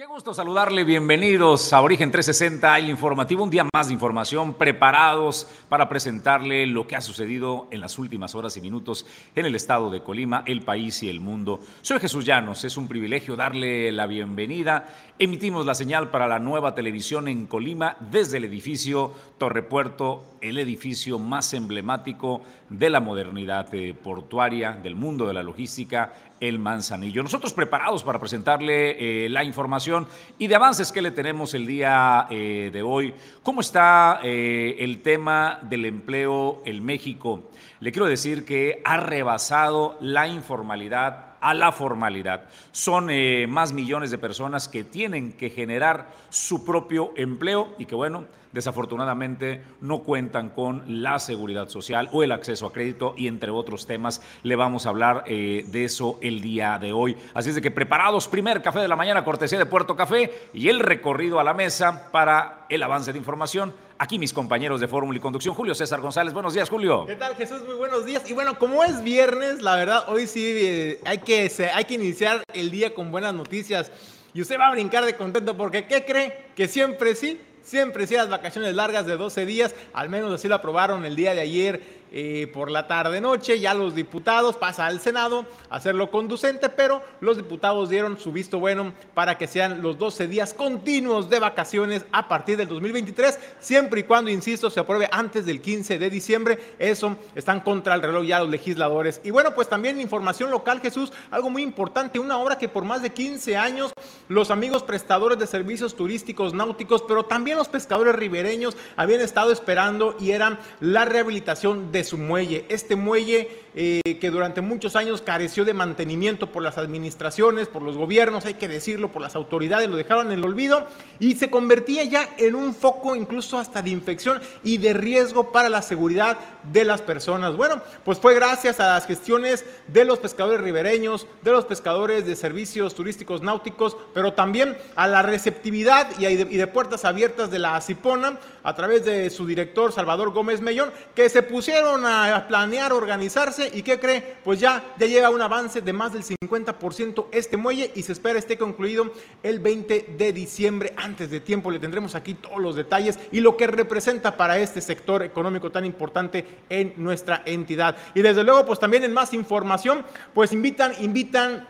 Qué gusto saludarle, bienvenidos a Origen 360, el informativo, un día más de información, preparados para presentarle lo que ha sucedido en las últimas horas y minutos en el estado de Colima, el país y el mundo. Soy Jesús Llanos, es un privilegio darle la bienvenida. Emitimos la señal para la nueva televisión en Colima desde el edificio Torre Puerto, el edificio más emblemático de la modernidad eh, portuaria, del mundo de la logística el Manzanillo. Nosotros preparados para presentarle eh, la información y de avances que le tenemos el día eh, de hoy. ¿Cómo está eh, el tema del empleo en México? Le quiero decir que ha rebasado la informalidad a la formalidad. Son más millones de personas que tienen que generar su propio empleo y que bueno, desafortunadamente no cuentan con la seguridad social o el acceso a crédito y entre otros temas le vamos a hablar eh, de eso el día de hoy. Así es de que preparados, primer café de la mañana, cortesía de Puerto Café y el recorrido a la mesa para el avance de información. Aquí mis compañeros de Fórmula y Conducción, Julio César González. Buenos días, Julio. ¿Qué tal, Jesús? Muy buenos días. Y bueno, como es viernes, la verdad, hoy sí eh, hay, que, hay que iniciar el día con buenas noticias. Y usted va a brincar de contento porque, ¿qué cree? Que siempre sí Siempre sí las vacaciones largas de 12 días, al menos así lo aprobaron el día de ayer eh, por la tarde-noche. Ya los diputados pasa al Senado a hacerlo conducente, pero los diputados dieron su visto bueno para que sean los 12 días continuos de vacaciones a partir del 2023, siempre y cuando, insisto, se apruebe antes del 15 de diciembre. Eso están contra el reloj ya los legisladores. Y bueno, pues también información local, Jesús, algo muy importante, una obra que por más de 15 años los amigos prestadores de servicios turísticos náuticos, pero también los pescadores ribereños habían estado esperando y eran la rehabilitación de su muelle. Este muelle eh, que durante muchos años careció de mantenimiento por las administraciones, por los gobiernos, hay que decirlo, por las autoridades, lo dejaron en el olvido y se convertía ya en un foco incluso hasta de infección y de riesgo para la seguridad de las personas. Bueno, pues fue gracias a las gestiones de los pescadores ribereños, de los pescadores de servicios turísticos náuticos, pero también a la receptividad y de, puertas abiertas de la ACIPONA a través de su director Salvador Gómez Mellón, que se pusieron a planear, organizarse y ¿qué cree? Pues ya, ya llega un avance de más del 50% este muelle y se espera esté concluido el 20 de diciembre. Antes de tiempo le tendremos aquí todos los detalles y lo que representa para este sector económico tan importante en nuestra entidad. Y desde luego, pues también en más información, pues invitan, invitan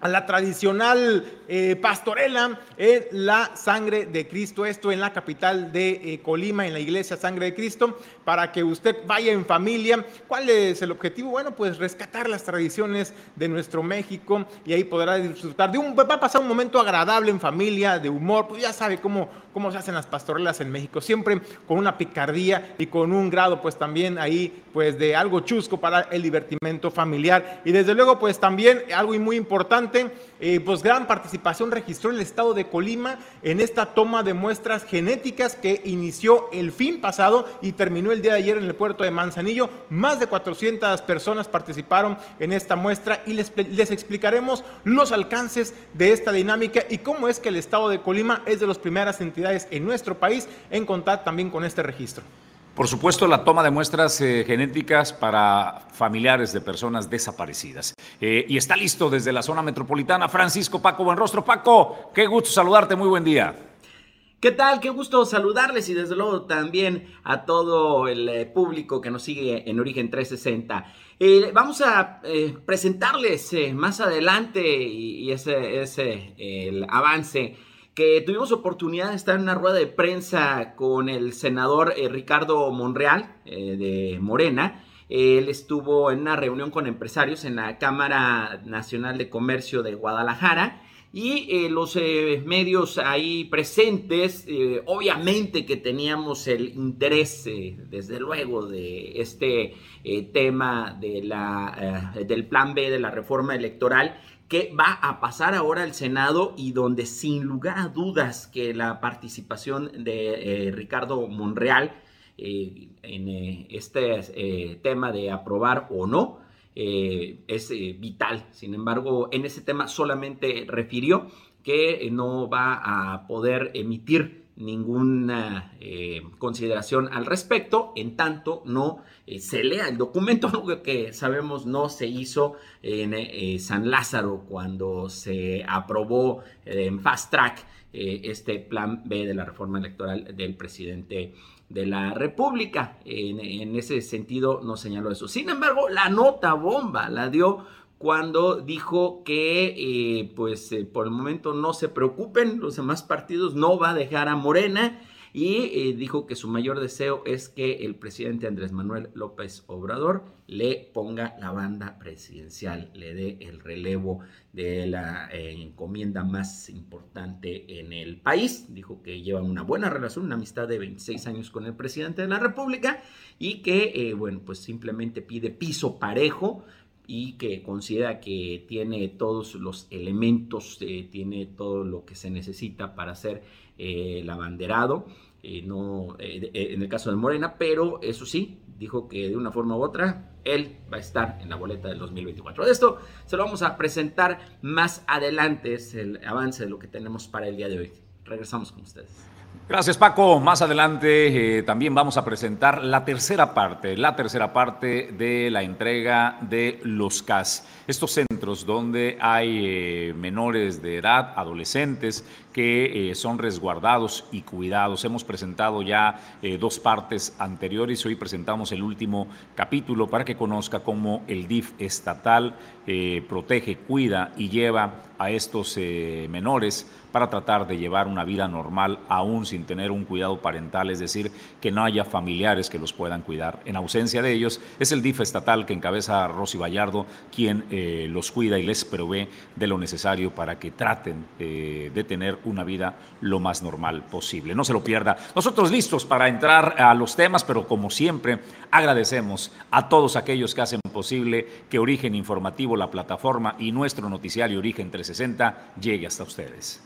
a la tradicional eh, pastorela en la sangre de Cristo, esto en la capital de eh, Colima, en la iglesia Sangre de Cristo, para que usted vaya en familia. ¿Cuál es el objetivo? Bueno, pues rescatar las tradiciones de nuestro México y ahí podrá disfrutar de un, va a pasar un momento agradable en familia, de humor, pues ya sabe cómo, cómo se hacen las pastorelas en México, siempre con una picardía y con un grado pues también ahí pues de algo chusco para el divertimento familiar. Y desde luego pues también algo muy importante, eh, pues gran participación registró el estado de Colima en esta toma de muestras genéticas que inició el fin pasado y terminó el día de ayer en el puerto de Manzanillo. Más de 400 personas participaron en esta muestra y les, les explicaremos los alcances de esta dinámica y cómo es que el estado de Colima es de las primeras entidades en nuestro país en contar también con este registro. Por supuesto, la toma de muestras eh, genéticas para familiares de personas desaparecidas. Eh, y está listo desde la zona metropolitana Francisco Paco Buenrostro. Paco, qué gusto saludarte, muy buen día. ¿Qué tal? Qué gusto saludarles y desde luego también a todo el eh, público que nos sigue en Origen 360. vamos a presentarles más adelante y, ese, ese el avance que tuvimos oportunidad de estar en una rueda de prensa con el senador eh, Ricardo Monreal eh, de Morena. Él estuvo en una reunión con empresarios en la Cámara Nacional de Comercio de Guadalajara y eh, los medios ahí presentes, obviamente que teníamos el interés, desde luego, de este tema de la, del plan B de la reforma electoral que va a pasar ahora al Senado y donde sin lugar a dudas que la participación de eh, Ricardo Monreal eh, en eh, este tema de aprobar o no es vital. Sin embargo, en ese tema solamente refirió que no va a poder emitir ninguna eh, consideración al respecto, en tanto no eh, se lea el documento, que sabemos no se hizo en eh, San Lázaro cuando se aprobó en fast track este plan B de la reforma electoral del presidente de la República. En, en, ese sentido no señaló eso. Sin embargo, la nota bomba la dio cuando dijo que eh, pues eh, por el momento no se preocupen, los demás partidos no va a dejar a Morena y eh, dijo que su mayor deseo es que el presidente Andrés Manuel López Obrador le ponga la banda presidencial, le dé el relevo de la encomienda más importante en el país. Dijo que lleva una buena relación, una amistad de 26 años con el presidente de la República y que, bueno, pues simplemente pide piso parejo y que considera que tiene todos los elementos, eh, tiene todo lo que se necesita para ser eh, el abanderado, eh, no, en el caso de Morena, pero eso sí, dijo que de una forma u otra él va a estar en la boleta del 2024. De esto se lo vamos a presentar más adelante, es el avance de lo que tenemos para el día de hoy. Regresamos con ustedes. Gracias Paco. Más adelante eh, también vamos a presentar la tercera parte, la tercera parte de la entrega de los CAS, estos centros donde hay eh, menores de edad, adolescentes que eh, son resguardados y cuidados. Hemos presentado ya dos partes anteriores, hoy presentamos el último capítulo para que conozca cómo el DIF estatal protege, cuida y lleva a estos menores para tratar de llevar una vida normal aún sin tener un cuidado parental, es decir, que no haya familiares que los puedan cuidar. En ausencia de ellos, es el DIF estatal que encabeza Rosy Vallardo quien eh, los cuida y les provee de lo necesario para que traten eh, de tener una vida lo más normal posible. No se lo pierda. Nosotros listos para entrar a los temas, pero como siempre, agradecemos a todos aquellos que hacen posible que Origen Informativo, la plataforma y nuestro noticiario Origen 360 llegue hasta ustedes.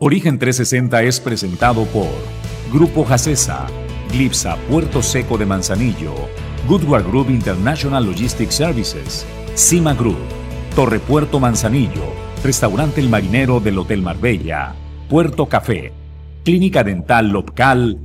Origen 360 es presentado por Grupo Jacesa, Glipsa Puerto Seco de Manzanillo, Goodward Group International Logistics Services, Cima Group, Torre Puerto Manzanillo, Restaurante El Marinero del Hotel Marbella, Puerto Café, Clínica Dental Local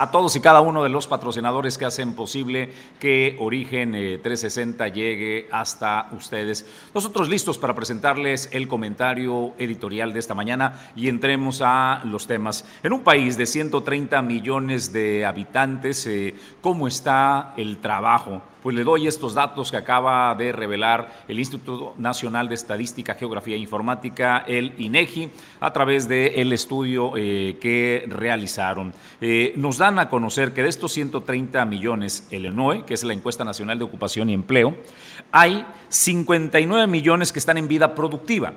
a todos y cada uno de los patrocinadores que hacen posible que Origen 360 eh, llegue hasta ustedes. Nosotros listos para presentarles el comentario editorial de esta mañana y entremos a los temas. En un país de 130 millones de habitantes, eh, ¿cómo está el trabajo? Pues le doy estos datos que acaba de revelar el Instituto Nacional de Estadística, Geografía e Informática, el INEGI, a través del estudio eh, que realizaron. Eh, nos dan a conocer que de estos 130 millones, el ENOE, que es la Encuesta Nacional de Ocupación y Empleo, hay 59 millones que están en vida productiva.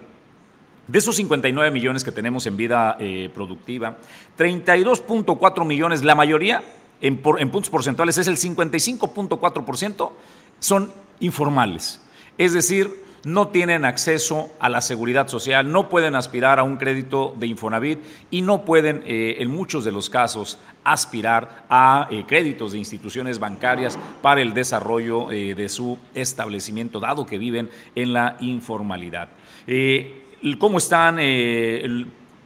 De esos 59 millones que tenemos en vida eh, productiva, 32.4 millones, la mayoría en, puntos porcentuales es el 55.4%, son informales. Es decir, no tienen acceso a la seguridad social, no pueden aspirar a un crédito de Infonavit y no pueden, eh, en muchos de los casos, aspirar a eh, créditos de instituciones bancarias para el desarrollo eh, de su establecimiento, dado que viven en la informalidad. ¿Cómo están?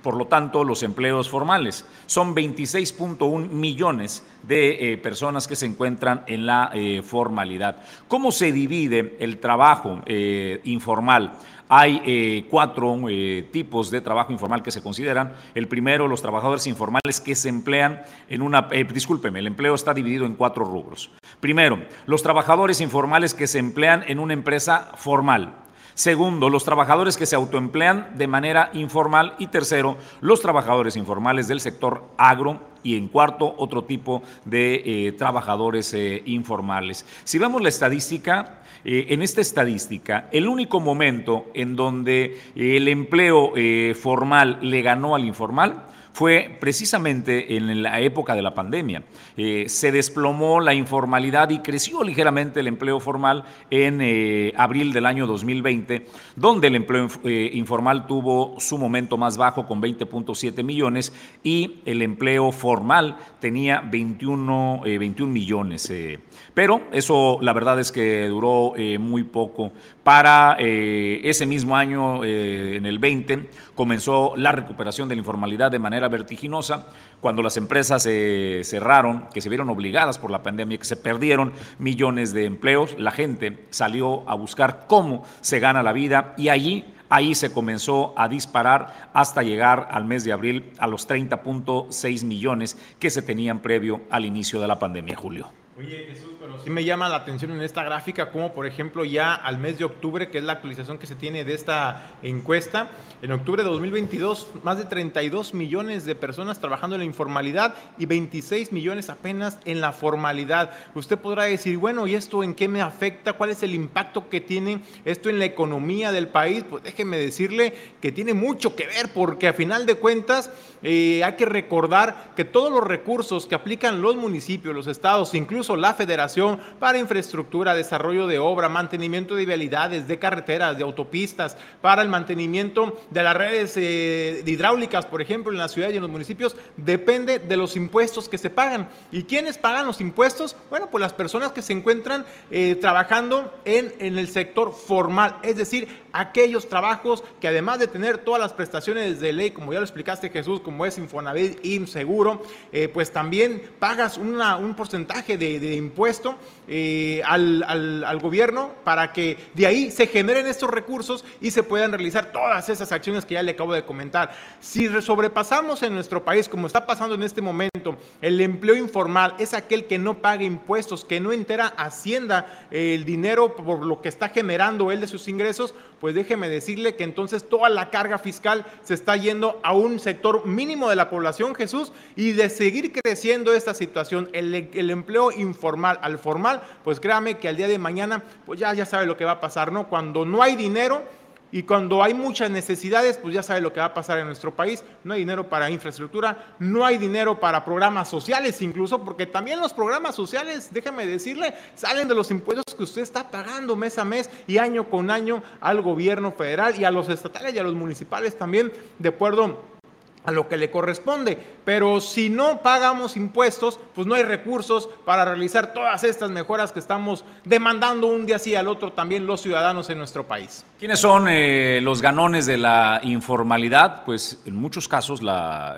Por lo tanto, los empleos formales. Son 26.1 millones de eh, personas que se encuentran en la eh, formalidad. ¿Cómo se divide el trabajo eh, informal? Hay cuatro tipos de trabajo informal que se consideran. El primero, los trabajadores informales que se emplean en una... discúlpeme, el empleo está dividido en cuatro rubros. Primero, los trabajadores informales que se emplean en una empresa formal. Segundo, los trabajadores que se autoemplean de manera informal. Y tercero, los trabajadores informales del sector agro. Y en cuarto, otro tipo de eh, trabajadores eh, informales. Si vemos la estadística, eh, en esta estadística, el único momento en donde el empleo formal le ganó al informal fue precisamente en la época de la pandemia. Eh, se desplomó la informalidad y creció ligeramente el empleo formal en eh, abril del año 2020, donde el empleo eh, informal tuvo su momento más bajo con 20.7 millones y el empleo formal tenía 21, 21 millones. pero eso la verdad es que duró muy poco. Para ese mismo año, en el 20, comenzó la recuperación de la informalidad de manera vertiginosa cuando las empresas se cerraron, que se vieron obligadas por la pandemia, que se perdieron millones de empleos, la gente salió a buscar cómo se gana la vida y allí se comenzó a disparar hasta llegar al mes de abril a los 30.6 millones que se tenían previo al inicio de la pandemia, Julio. Oye, Jesús, pero sí me llama la atención en esta gráfica, como por ejemplo ya al mes de octubre, que es la actualización que se tiene de esta encuesta, en octubre de 2022, más de 32 millones de personas trabajando en la informalidad y 26 millones apenas en la formalidad. Usted podrá decir, bueno, ¿y esto en qué me afecta? ¿Cuál es el impacto que tiene esto en la economía del país? Pues déjeme decirle que tiene mucho que ver, porque a final de cuentas eh, hay que recordar que todos los recursos que aplican los municipios, los estados, incluso la federación para infraestructura, desarrollo de obra, mantenimiento de vialidades, de carreteras, de autopistas, para el mantenimiento de las redes eh, hidráulicas, por ejemplo, en la ciudad y en los municipios, depende de los impuestos que se pagan. ¿Y quiénes pagan los impuestos? Bueno, pues las personas que se encuentran eh, trabajando en, en el sector formal, es decir, aquellos trabajos que además de tener todas las prestaciones de ley, como ya lo explicaste Jesús, como es Infonavit, IMSS, Seguro, eh, pues también pagas un porcentaje de, eh, al, al, gobierno para que de ahí se generen estos recursos y se puedan realizar todas esas acciones que ya le acabo de comentar. Si sobrepasamos en nuestro país, como está pasando en este momento, el empleo informal es aquel que no paga impuestos, que no entera Hacienda el dinero por lo que está generando él de sus ingresos, pues déjeme decirle que entonces toda la carga fiscal se está yendo a un sector mínimo de la población, Jesús, y de seguir creciendo esta situación, el, empleo informal al formal, pues créame que al día de mañana, pues ya, ya sabe lo que va a pasar, ¿no? Cuando no hay dinero, y cuando hay muchas necesidades, pues ya sabe lo que va a pasar en nuestro país. No hay dinero para infraestructura, no hay dinero para programas sociales incluso, porque también los programas sociales, déjame decirle, salen de los impuestos que usted está pagando mes a mes y año con año al gobierno federal y a los estatales y a los municipales también, de acuerdo a lo que le corresponde. Pero si no pagamos impuestos, pues no hay recursos para realizar todas estas mejoras que estamos demandando un día sí al otro también los ciudadanos en nuestro país. ¿Quiénes son eh, los ganones de la informalidad? Pues en muchos casos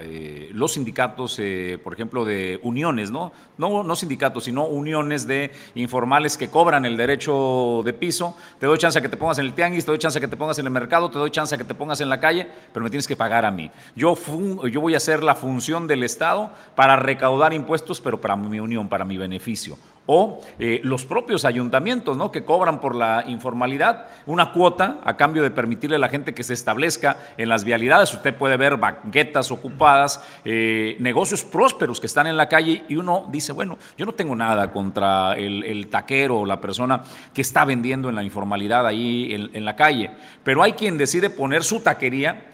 eh, los sindicatos, eh, por ejemplo, de uniones, ¿no? ¿no? Sindicatos, sino uniones de informales que cobran el derecho de piso. Te doy chance que te pongas en el tianguis, te doy chance que te pongas en el mercado, te doy chance que te pongas en la calle, pero me tienes que pagar a mí. Yo yo voy a hacer la función del Estado para recaudar impuestos, pero para mi unión, para mi beneficio. O eh, los propios ayuntamientos, ¿no? Que cobran por la informalidad una cuota a cambio de permitirle a la gente que se establezca en las vialidades. Usted puede ver banquetas ocupadas, eh, negocios prósperos que están en la calle y uno dice, bueno, yo no tengo nada contra el, taquero o la persona que está vendiendo en la informalidad ahí en, en la calle, pero hay quien decide poner su taquería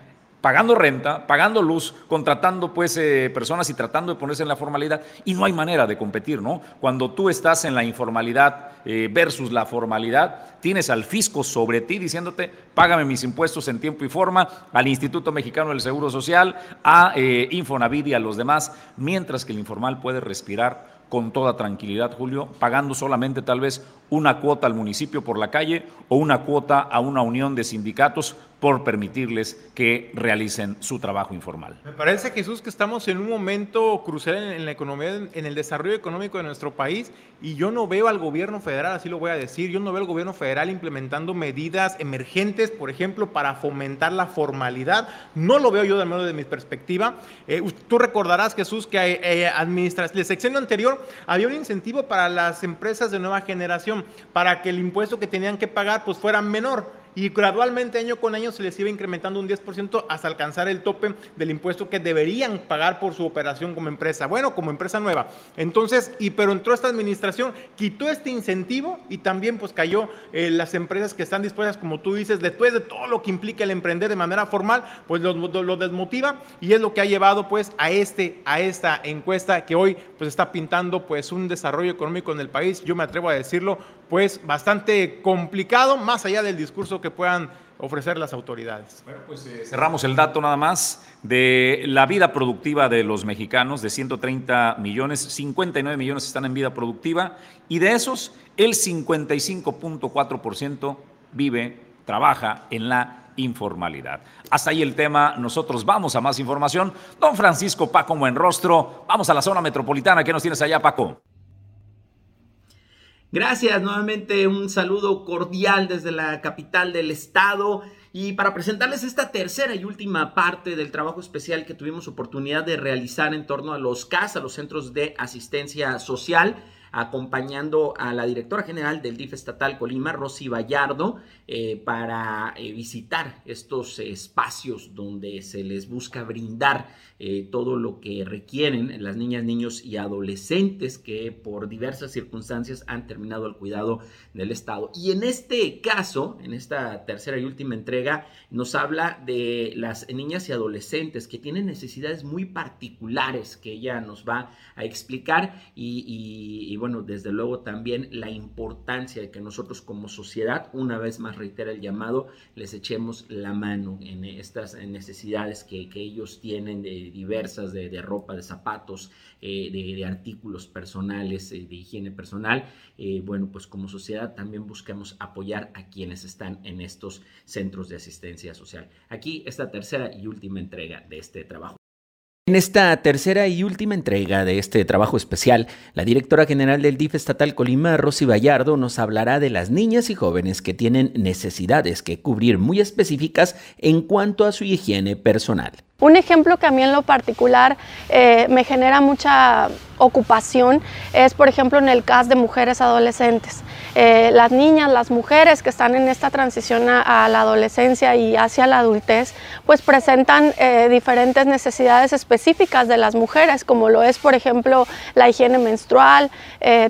pagando renta, pagando luz, contratando pues eh, personas y tratando de ponerse en la formalidad y no hay manera de competir, ¿no? Cuando tú estás en la informalidad eh, versus la formalidad, tienes al fisco sobre ti diciéndote, págame mis impuestos en tiempo y forma, al Instituto Mexicano del Seguro Social, a eh, y a los demás, mientras que el informal puede respirar con toda tranquilidad, Julio, pagando solamente tal vez una cuota al municipio por la calle o una cuota a una unión de sindicatos por permitirles que realicen su trabajo informal. Me parece, Jesús, que estamos en un momento crucial en, la economía, en el desarrollo económico de nuestro país y yo no veo al gobierno federal, así lo voy a decir, yo no veo al gobierno federal implementando medidas emergentes, por ejemplo, para fomentar la formalidad. No lo veo yo de modo de mi perspectiva. Eh, tú recordarás, Jesús, que eh, eh el sexenio anterior había un incentivo para las empresas de nueva generación, para que el impuesto que tenían que pagar pues fuera menor y gradualmente año con año se les iba incrementando un 10% hasta alcanzar el tope del impuesto que deberían pagar por su operación como empresa, bueno, como empresa nueva. Entonces, y pero entró esta administración, quitó este incentivo y también pues cayó eh, las empresas que están dispuestas, como tú dices, después de todo lo que implica el emprender de manera formal, pues lo, lo, desmotiva y es lo que ha llevado pues a, este, a esta encuesta que hoy pues está pintando pues un desarrollo económico en el país, yo me atrevo a decirlo, pues bastante complicado, más allá del discurso que puedan ofrecer las autoridades. Bueno, pues eh, cerramos el dato nada más de la vida productiva de los mexicanos, de 130 millones, 59 millones están en vida productiva y de esos el 55.4% vive, trabaja en la informalidad. Hasta ahí el tema, nosotros vamos a más información. Don Francisco Paco Buenrostro, vamos a la zona metropolitana, ¿qué nos tienes allá Paco? Gracias, nuevamente un saludo cordial desde la capital del estado. Y para presentarles esta tercera y última parte del trabajo especial que tuvimos oportunidad de realizar en torno a los CAS, a los centros de asistencia social acompañando a la directora general del DIF estatal Colima, Rosy Vallardo, eh, para eh, visitar estos espacios donde se les busca brindar eh, todo lo que requieren las niñas, niños y adolescentes que por diversas circunstancias han terminado el cuidado del Estado. Y en este caso, en esta tercera y última entrega, nos habla de las niñas y adolescentes que tienen necesidades muy particulares que ella nos va a explicar y, bueno, desde luego también la importancia de que nosotros como sociedad, una vez más reitera el llamado, les echemos la mano en estas necesidades que, ellos tienen de diversas, de, ropa, de zapatos, eh, de, artículos personales, eh, de higiene personal. Eh, bueno, pues como sociedad también buscamos apoyar a quienes están en estos centros de asistencia social. Aquí esta tercera y última entrega de este trabajo. En esta tercera y última entrega de este trabajo especial, la directora general del DIF estatal Colima, Rosy Vallardo, nos hablará de las niñas y jóvenes que tienen necesidades que cubrir muy específicas en cuanto a su higiene personal. Un ejemplo que a mí en lo particular eh, me genera mucha ocupación es, por ejemplo, en el caso de mujeres adolescentes. Eh, las niñas, las mujeres que están en esta transición a, la adolescencia y hacia la adultez, pues presentan eh, diferentes necesidades específicas de las mujeres, como lo es, por ejemplo, la higiene menstrual,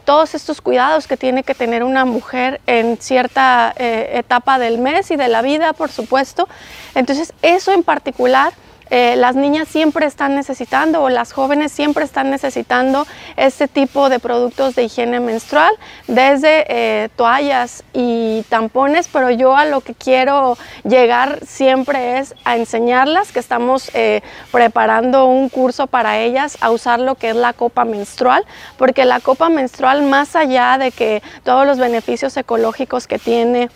todos estos cuidados que tiene que tener una mujer en cierta etapa del mes y de la vida, por supuesto. Entonces, eso en particular eh, las niñas siempre están necesitando o las jóvenes siempre están necesitando este tipo de productos de higiene menstrual, desde eh, toallas y tampones, pero yo a lo que quiero llegar siempre es a enseñarlas que estamos eh, preparando un curso para ellas a usar lo que es la copa menstrual, porque la copa menstrual más allá de que todos los beneficios ecológicos que tiene,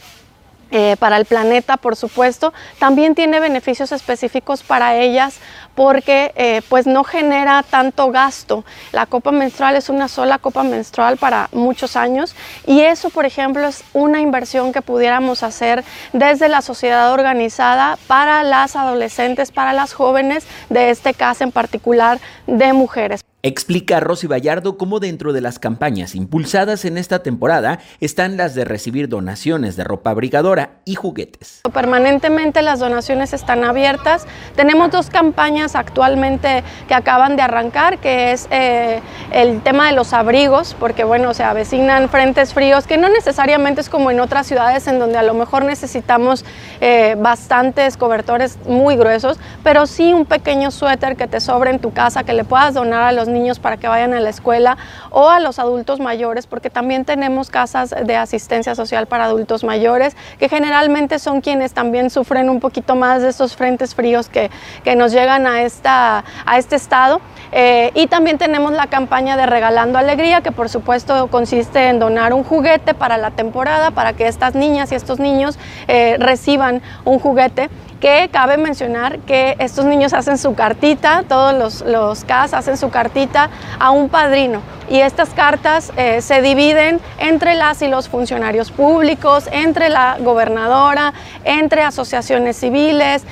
eh, para el planeta, por supuesto, también tiene beneficios específicos para ellas porque eh, pues no genera tanto gasto. La copa menstrual es una sola copa menstrual para muchos años y eso, por ejemplo, es una inversión que pudiéramos hacer desde la sociedad organizada para las adolescentes, para las jóvenes, de este caso en particular de mujeres. Explica Rosy Vallardo cómo dentro de las campañas impulsadas en esta temporada están las de recibir donaciones de ropa abrigadora y juguetes. Permanentemente las donaciones están abiertas. Tenemos dos campañas actualmente que acaban de arrancar, que es eh, el tema de los abrigos, porque bueno, se avecinan frentes fríos, que no necesariamente es como en otras ciudades en donde a lo mejor necesitamos eh, bastantes cobertores muy gruesos, pero sí un pequeño suéter que te sobre en tu casa, que le puedas donar a los niños para que vayan a la escuela o a los adultos mayores, porque también tenemos casas de asistencia social para adultos mayores, que generalmente son quienes también sufren un poquito más de estos frentes fríos que, que nos llegan a, esta, a este estado. Eh, y también tenemos la campaña de Regalando Alegría, que por supuesto consiste en donar un juguete para la temporada, para que estas niñas y estos niños eh, reciban un juguete que cabe mencionar que estos niños hacen su cartita, todos los, los CAS hacen su cartita a un padrino y estas cartas eh, se dividen entre las y los funcionarios públicos, entre la gobernadora, entre asociaciones civiles.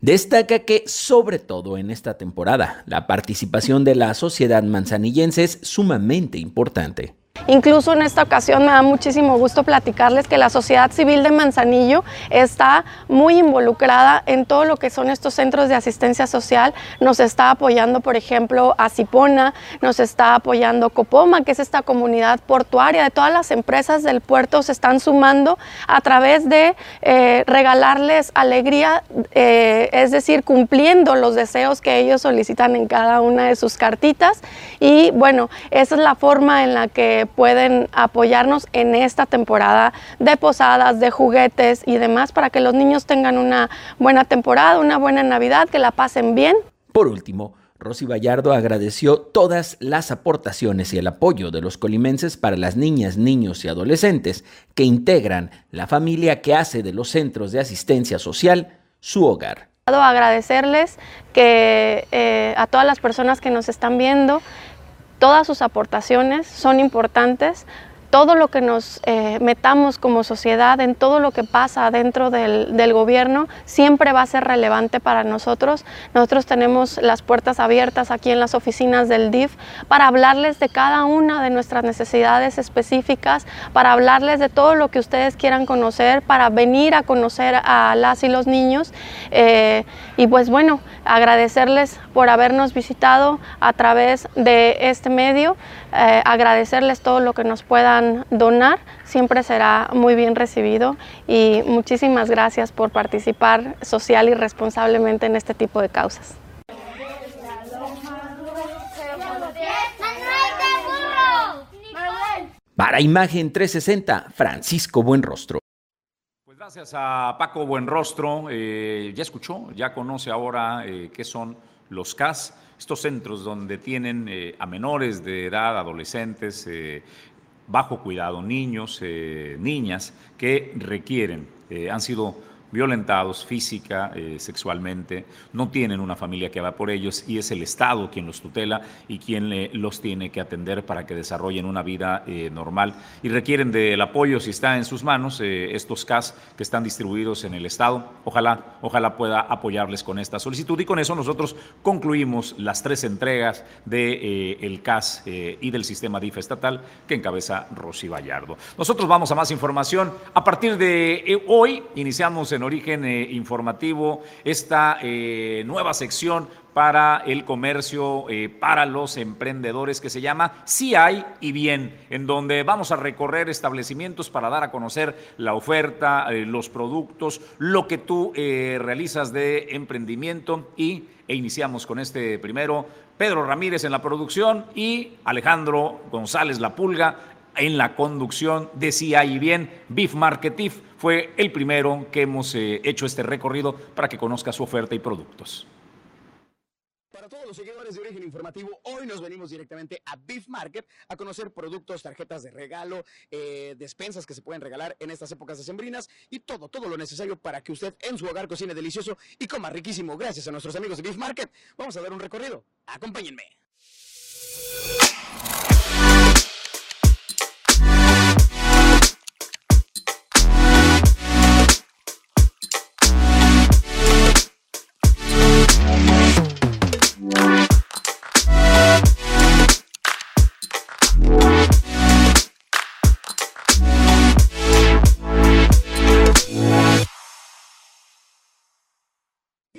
Destaca que, sobre todo en esta temporada, la participación de la sociedad manzanillense es sumamente importante. Incluso en esta ocasión me da muchísimo gusto platicarles que la sociedad civil de Manzanillo está muy involucrada en todo lo que son estos centros de asistencia social. Nos está apoyando, por ejemplo, a Cipona, nos está apoyando Copoma, que es esta comunidad portuaria de todas las empresas del puerto se están sumando a través de eh, regalarles alegría, eh, es decir, cumpliendo los deseos que ellos solicitan en cada una de sus cartitas. Y bueno, esa es la forma en la que pueden apoyarnos en esta temporada de posadas, de juguetes y demás para que los niños tengan una buena temporada, una buena Navidad, que la pasen bien. Por último, Rosy Vallardo agradeció todas las aportaciones y el apoyo de los colimenses para las niñas, niños y adolescentes que integran la familia que hace de los centros de asistencia social su hogar. Agradecerles que eh, a todas las personas que nos están viendo, todas sus aportaciones son importantes todo lo que nos eh, metamos como sociedad, en todo lo que pasa dentro del, gobierno, siempre va a ser relevante para nosotros. Nosotros tenemos las puertas abiertas aquí en las oficinas del DIF para hablarles de cada una de nuestras necesidades específicas, para hablarles de todo lo que ustedes quieran conocer, para venir a conocer a las y los niños. Eh, y pues bueno, agradecerles por habernos visitado a través de este medio, eh, agradecerles todo lo que nos puedan donar, siempre será muy bien recibido y muchísimas gracias por participar social y responsablemente en este tipo de causas. Para Imagen 360, Francisco Buenrostro. Gracias a Paco Buenrostro. Eh, ya escuchó, ya conoce ahora eh, qué son los CAS, estos centros donde tienen eh, a menores de edad, adolescentes, eh, bajo cuidado, niños, eh, niñas que requieren, han sido violentados física, eh, sexualmente, no tienen una familia que va por ellos y es el Estado quien los tutela y quien eh, los tiene que atender para que desarrollen una vida eh, normal y requieren del apoyo si está en sus manos estos CAS que están distribuidos en el Estado. Ojalá, ojalá pueda apoyarles con esta solicitud y con eso nosotros concluimos las tres entregas del el CAS y del sistema DIF estatal que encabeza Rosy Vallardo. Nosotros vamos a más información. A partir de hoy iniciamos en origen eh, informativo esta eh, nueva sección para el comercio, eh, para los emprendedores que se llama Si hay y bien, en donde vamos a recorrer establecimientos para dar a conocer la oferta, los productos, lo que tú realizas de emprendimiento y e iniciamos con este primero. Pedro Ramírez en la producción y Alejandro González La Pulga en la conducción de Si hay y bien, Beef Marketif fue el primero que hemos eh, hecho este recorrido para que conozca su oferta y productos. Para todos los seguidores de Origen Informativo, hoy nos venimos directamente a Beef Market a conocer productos, tarjetas de regalo, eh, despensas que se pueden regalar en estas épocas decembrinas y todo, todo lo necesario para que usted en su hogar cocine delicioso y coma riquísimo. Gracias a nuestros amigos de Beef Market. Vamos a dar un recorrido. Acompáñenme.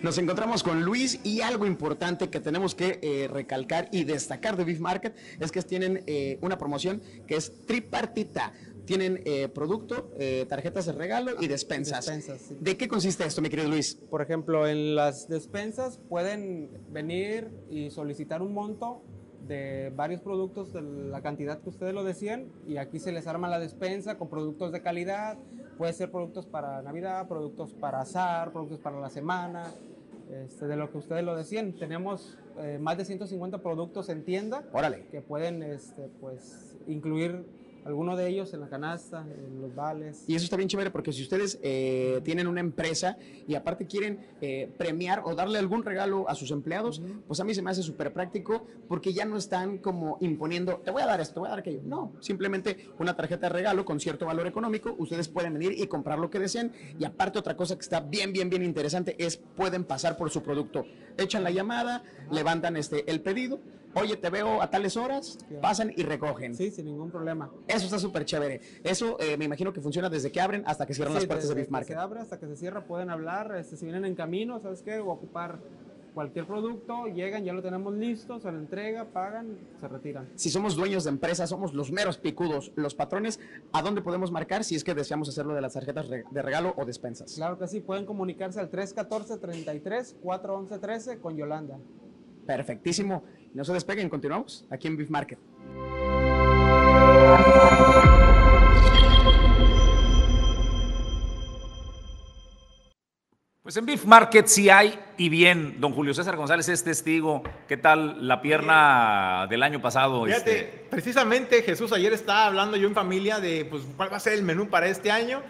Nos encontramos con Luis y algo importante que tenemos que eh, recalcar y destacar de Beef Market es que tienen eh, una promoción que es tripartita. Tienen eh, producto, tarjetas de regalo y despensas. ¿De qué consiste esto, mi querido Luis? Por ejemplo, en las despensas pueden venir y solicitar un monto de varios productos de la cantidad que ustedes lo decían y aquí se les arma la despensa con productos de calidad, puede ser productos para Navidad, productos para azar, productos para la semana, este, de lo que ustedes lo decían. Tenemos eh, más de 150 productos en tienda Órale. que pueden este, pues, incluir alguno de ellos en la canasta, en los vales. Y eso está bien chévere porque si ustedes eh, tienen una empresa y aparte quieren eh, premiar o darle algún regalo a sus empleados, pues a mí se me hace súper práctico porque ya no están como imponiendo, te voy a dar esto, te voy a dar aquello. No, simplemente una tarjeta de regalo con cierto valor económico, ustedes pueden venir y comprar lo que deseen. Y aparte otra cosa que está bien, bien, bien interesante es pueden pasar por su producto. Echan la llamada, levantan este, el pedido oye, te veo a tales horas, pasan y recogen. Sí, sin ningún problema. Eso está súper chévere. Eso eh, me imagino que funciona desde que abren hasta que cierran Sí, las puertas de desde Beef que Market. se abre hasta que se cierra, pueden hablar. Este, si vienen en camino, ¿sabes qué? O ocupar cualquier producto, llegan, ya lo tenemos listo, se lo entrega, pagan, se retiran. Si somos dueños de empresas, somos los meros picudos, los patrones, ¿a dónde podemos marcar si es que deseamos hacerlo de las tarjetas de regalo o despensas? Claro que sí, pueden comunicarse al 314-33-411-13 con Yolanda. Perfectísimo. No se despeguen, continuamos aquí en Beef Market. Pues en Beef Market sí hay y bien. Don Julio César González es testigo. ¿Qué tal la pierna del año pasado? Fíjate, Este, precisamente Jesús ayer estaba hablando yo en familia de pues cuál va a ser el menú para este año.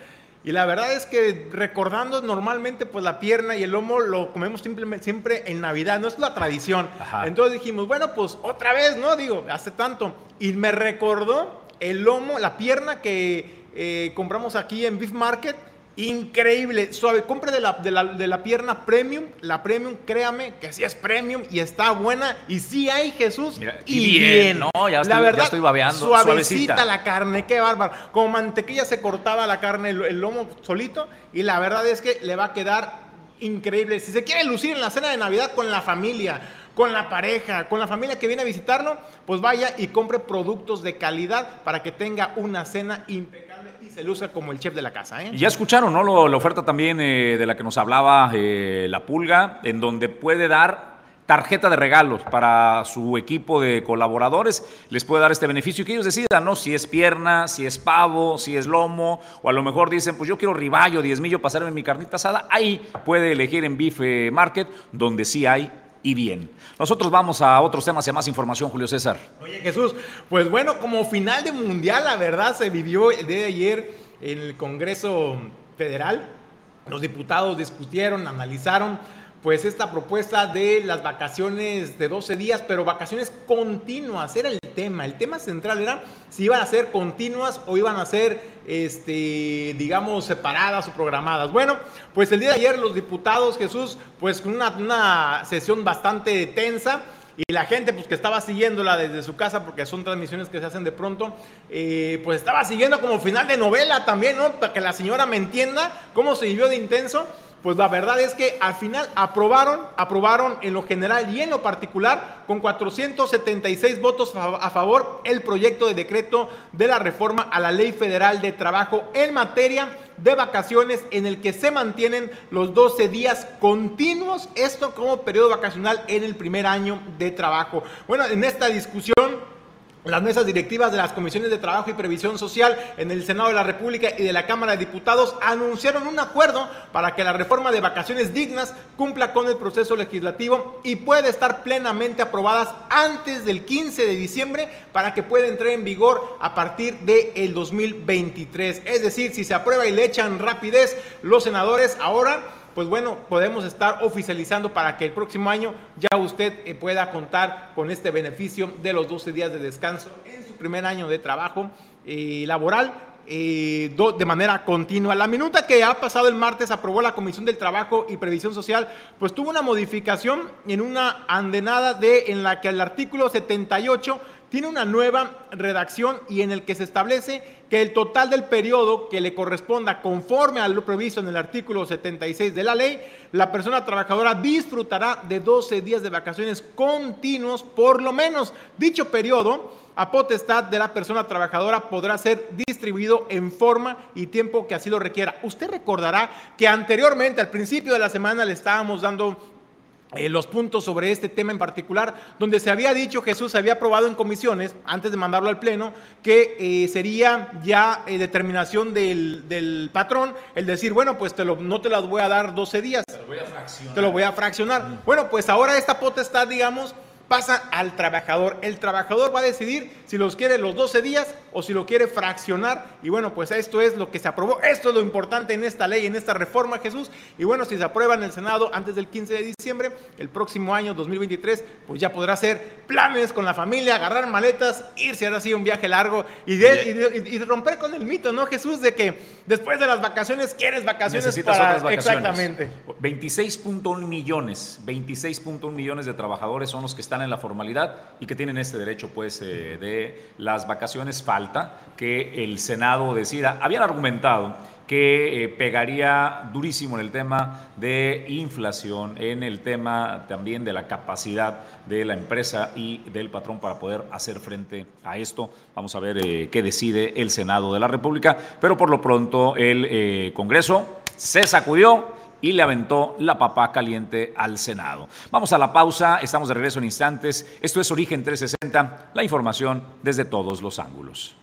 Y la verdad es que recordando normalmente pues la pierna y el lomo lo comemos simplemente, siempre en Navidad, no es la tradición. Ajá. Entonces dijimos, bueno, pues otra vez, ¿no? Digo, hace tanto. Y me recordó el lomo, la pierna que eh, compramos aquí en Beef Market. Increíble, suave. Compre de la, de, la, de la pierna premium. La premium, créame que sí es premium y está buena. Y sí hay Jesús. Mira, y, y bien, bien. ¿no? Ya la estoy- ya verdad, estoy babeando, Suavecita suavecita. la carne, qué bárbaro. Como mantequilla se cortaba la carne, el, el lomo solito. Y la verdad es que le va a quedar increíble. Si se quiere lucir en la cena de Navidad con la familia, con la pareja, con la familia que viene a visitarlo, pues vaya y compre productos de calidad para que tenga una cena impecable se luzca como el chef de la casa. ¿eh? Y ya escucharon, ¿no? Lo- la oferta también eh, de la que nos hablaba eh, la Pulga, en donde puede dar tarjeta de regalos para su equipo de colaboradores, les puede dar este beneficio y que ellos decidan, ¿no? Si es pierna, si es pavo, si es lomo, o a lo mejor dicen, pues yo quiero riballo, diezmillo, pasarme mi carnita asada, ahí puede elegir en Beef Market, donde sí hay y bien. Nosotros vamos a otros temas y a más información, Julio César. Oye Jesús, pues bueno, como final de mundial, la verdad se vivió el de ayer en el Congreso Federal. Los diputados discutieron, analizaron pues esta propuesta de las vacaciones de 12 días, pero vacaciones continuas, era el tema. El tema central era si iban a ser continuas o iban a ser, este, digamos, separadas o programadas. Bueno, pues el día de ayer los diputados, Jesús, pues con una, una sesión bastante tensa, y la gente pues que estaba siguiéndola desde su casa, porque son transmisiones que se hacen de pronto, eh, pues estaba siguiendo como final de novela también, ¿no? Para que la señora me entienda cómo se vivió de intenso. Pues la verdad es que al final aprobaron, aprobaron en lo general y en lo particular con 476 votos a favor el proyecto de decreto de la reforma a la Ley Federal de Trabajo en materia de vacaciones en el que se mantienen los 12 días continuos, esto como periodo vacacional en el primer año de trabajo. Bueno, en esta discusión las mesas directivas de las comisiones de trabajo y previsión social en el Senado de la República y de la Cámara de Diputados anunciaron un acuerdo para que la reforma de vacaciones dignas cumpla con el proceso legislativo y pueda estar plenamente aprobadas antes del 15 de diciembre para que pueda entrar en vigor a partir del 2023. Es decir, si se aprueba y le echan rapidez los senadores ahora pues bueno, podemos estar oficializando para que el próximo año ya usted eh, pueda contar con este beneficio de los 12 días de descanso en su primer año de trabajo eh, laboral. eh, de manera continua. La minuta que ha pasado el martes aprobó la Comisión del Trabajo y Previsión Social, pues tuvo una modificación en una andenada de en la que el artículo 78 tiene una nueva redacción y en el que se establece que el total del periodo que le corresponda conforme a lo previsto en el artículo 76 de la ley, la persona trabajadora disfrutará de 12 días de vacaciones continuos por lo menos. Dicho periodo a potestad de la persona trabajadora podrá ser distribuido en forma y tiempo que así lo requiera. Usted recordará que anteriormente, al principio de la semana, le estábamos dando eh, los puntos sobre este tema en particular, donde se había dicho, Jesús había aprobado en comisiones, antes de mandarlo al Pleno, que eh, sería ya eh, determinación del, del patrón el decir, bueno, pues te lo, no te las voy a dar 12 días, te lo voy a fraccionar. Bueno, pues ahora esta potestad, digamos, pasa al trabajador. El trabajador va a decidir si los quiere los 12 días o si lo quiere fraccionar. Y bueno, pues esto es lo que se aprobó. Esto es lo importante en esta ley, en esta reforma, Jesús. Y bueno, si se aprueba en el Senado antes del 15 de diciembre, el próximo año 2023, pues ya podrá hacer planes con la familia, agarrar maletas, irse ahora sí un viaje largo y, de- y de- y romper con el mito, ¿no, Jesús? De que después de las vacaciones quieres vacaciones Necesitas para... otras vacaciones. Exactamente. 26.1 millones, 26.1 millones de trabajadores son los que están en la formalidad y que tienen este derecho pues eh, de las vacaciones. Falta que el Senado decida. Habían argumentado que eh, pegaría durísimo en el tema de inflación, en el tema también de la capacidad de la empresa y del patrón para poder hacer frente a esto. Vamos a ver eh, qué decide el Senado de la República, pero por lo pronto el eh, Congreso se sacudió y le aventó la papa caliente al Senado. Vamos a la pausa, estamos de regreso en instantes. Esto es Origen 360, la información desde todos los ángulos.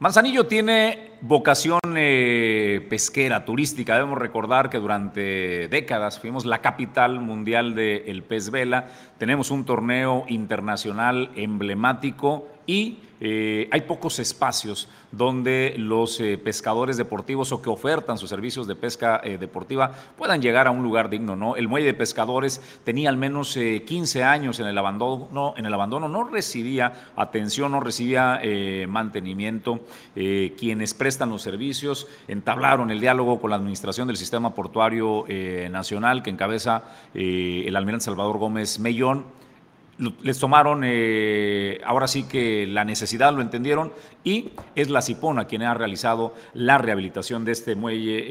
Manzanillo tiene vocación eh, pesquera, turística. Debemos recordar que durante décadas fuimos la capital mundial del pez vela. Tenemos un torneo internacional emblemático y eh, hay pocos espacios donde los eh, pescadores deportivos o que ofertan sus servicios de pesca eh, deportiva puedan llegar a un lugar digno. ¿no? El muelle de pescadores tenía al menos 15 años en el abandono, en el abandono no recibía atención, no recibía mantenimiento. quienes prestan los servicios entablaron el diálogo con la administración del sistema portuario nacional que encabeza el almirante Salvador Gómez Mellón les tomaron, eh, ahora sí que la necesidad lo entendieron y es la Cipona quien ha realizado la rehabilitación de este muelle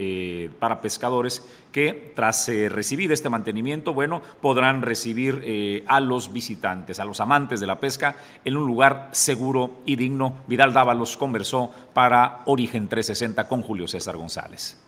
eh, para pescadores que tras eh, recibir este mantenimiento, bueno, podrán recibir a los visitantes, a los amantes de la pesca en un lugar seguro y digno. Vidal Dávalos conversó para Origen 360 con Julio César González.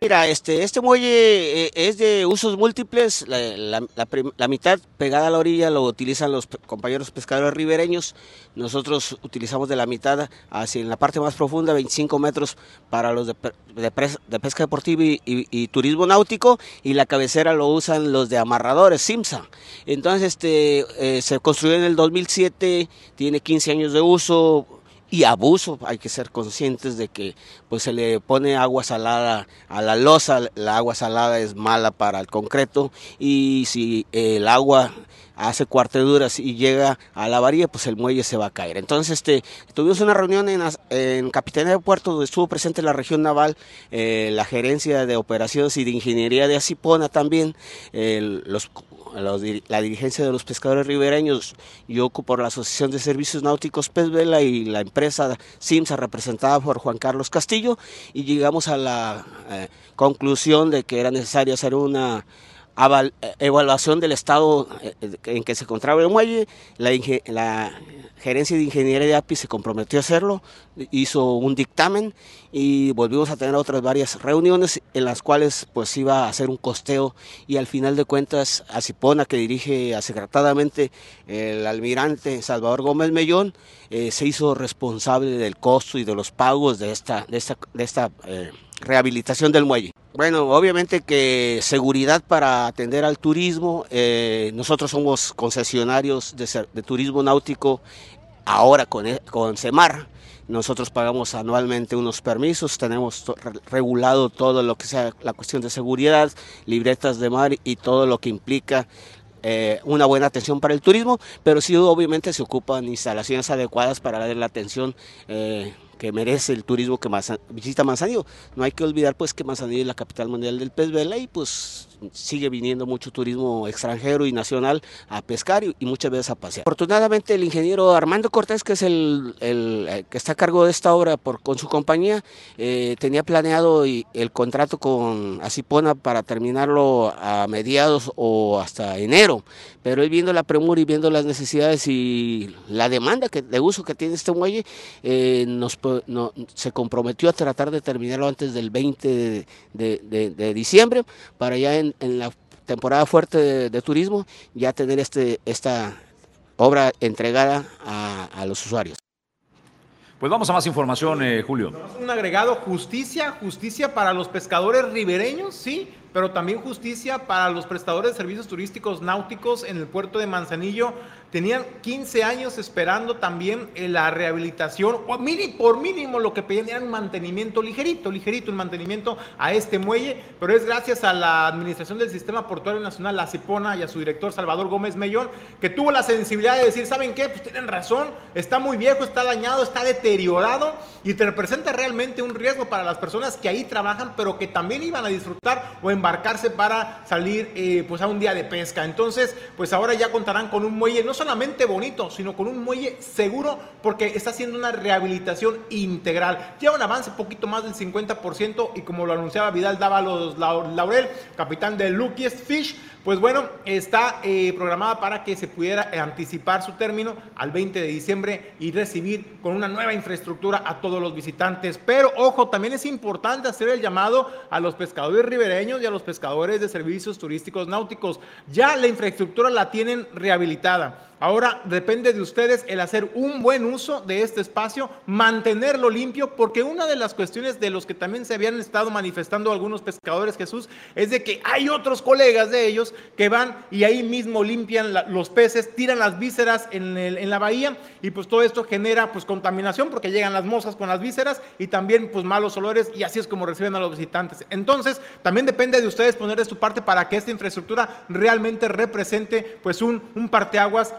Mira, este, este muelle eh, es de usos múltiples, la, mitad pegada a la orilla lo utilizan los compañeros pescadores ribereños, nosotros utilizamos de la mitad hacia en la parte más profunda, 25 metros para los de, pesca deportiva y, turismo náutico, y la cabecera lo usan los de amarradores, Simsa. Entonces este, eh, se construyó en el 2007, tiene 15 años de uso, y abuso. Hay que ser conscientes de que pues se le pone agua salada a la losa, la agua salada es mala para el concreto y si el agua hace cuarteduras y llega a la varilla, pues el muelle se va a caer. Entonces, este, tuvimos una reunión en, en Capitanía de Puerto, donde estuvo presente la región naval, eh, la gerencia de operaciones y de ingeniería de Asipona también, los la dirigencia de los pescadores ribereños, yo por la Asociación de Servicios Náuticos Pezvela y la empresa SIMSA representada por Juan Carlos Castillo y llegamos a la eh, conclusión de que era necesario hacer una evaluación del estado eh, en que se encontraba el muelle, la, la gerencia de ingeniería de API se comprometió a hacerlo, hizo un dictamen y volvimos a tener otras varias reuniones en las cuales pues iba a hacer un costeo y al final de cuentas Acipona que dirige acertadamente el almirante Salvador Gómez Mellón eh, se hizo responsable del costo y de los pagos de esta, de esta, de esta eh, rehabilitación del muelle. Bueno, obviamente que seguridad para atender al turismo. Eh, nosotros somos concesionarios de, turismo náutico ahora con, e, con CEMAR. Nosotros pagamos anualmente unos permisos, tenemos regulado todo lo que sea la cuestión de seguridad, libretas de mar y todo lo que implica eh, una buena atención para el turismo, pero sí obviamente se ocupan instalaciones adecuadas para dar la atención eh, que merece el turismo que visita Manzanillo. No hay que olvidar pues que Manzanillo es la capital mundial del pez vela y pues sigue viniendo mucho turismo extranjero y nacional a pescar y, muchas veces a pasear. Afortunadamente el ingeniero Armando Cortés, que es el, eh, que está a cargo de esta obra con su compañía, eh, tenía planeado el contrato con Asipona para terminarlo a mediados o hasta enero, pero él viendo la premura y viendo las necesidades y la demanda que, de uso que tiene este muelle, eh, nos, se comprometió a tratar de terminarlo antes del 20 de, diciembre para ya en, la temporada fuerte de, turismo ya tener este, esta obra entregada a, los usuarios. Pues vamos a más información, eh, Julio. Un agregado, justicia, justicia para los pescadores ribereños, sí, pero también justicia para los prestadores de servicios turísticos náuticos en el puerto de Manzanillo tenían 15 años esperando también eh, la rehabilitación, o por mínimo lo que pedían era un mantenimiento ligerito, ligerito, un mantenimiento a este muelle, pero es gracias a la Administración del Sistema Portuario Nacional, la CIPONA, y a su director Salvador Gómez Mellón, que tuvo la sensibilidad de decir, ¿saben qué? Pues tienen razón, está muy viejo, está dañado, está deteriorado, y te representa realmente un riesgo para las personas que ahí trabajan, pero que también iban a disfrutar o embarcarse para salir eh, pues a un día de pesca. Entonces, pues ahora ya contarán con un muelle, no solamente bonito, sino con un muelle seguro porque está haciendo una rehabilitación integral. Lleva un avance poquito más del 50% y como lo anunciaba Vidal Dávalos Laurel, capitán de Luckiest Fish, pues bueno, está eh, programada para que se pudiera anticipar su término al 20 de diciembre y recibir con una nueva infraestructura a todos los visitantes. Pero ojo, también es importante hacer el llamado a los pescadores ribereños a los pescadores de servicios turísticos náuticos. Ya la infraestructura la tienen rehabilitada. Ahora depende de ustedes el hacer un buen uso de este espacio, mantenerlo limpio, porque una de las cuestiones de los que también se habían estado manifestando algunos pescadores, Jesús, es de que hay otros colegas de ellos que van y ahí mismo limpian los peces, tiran las vísceras en, en, la bahía y pues todo esto genera pues contaminación porque llegan las mozas con las vísceras y también pues malos olores y así es como reciben a los visitantes. Entonces también depende de ustedes poner de su parte para que esta infraestructura realmente represente pues un, un parteaguas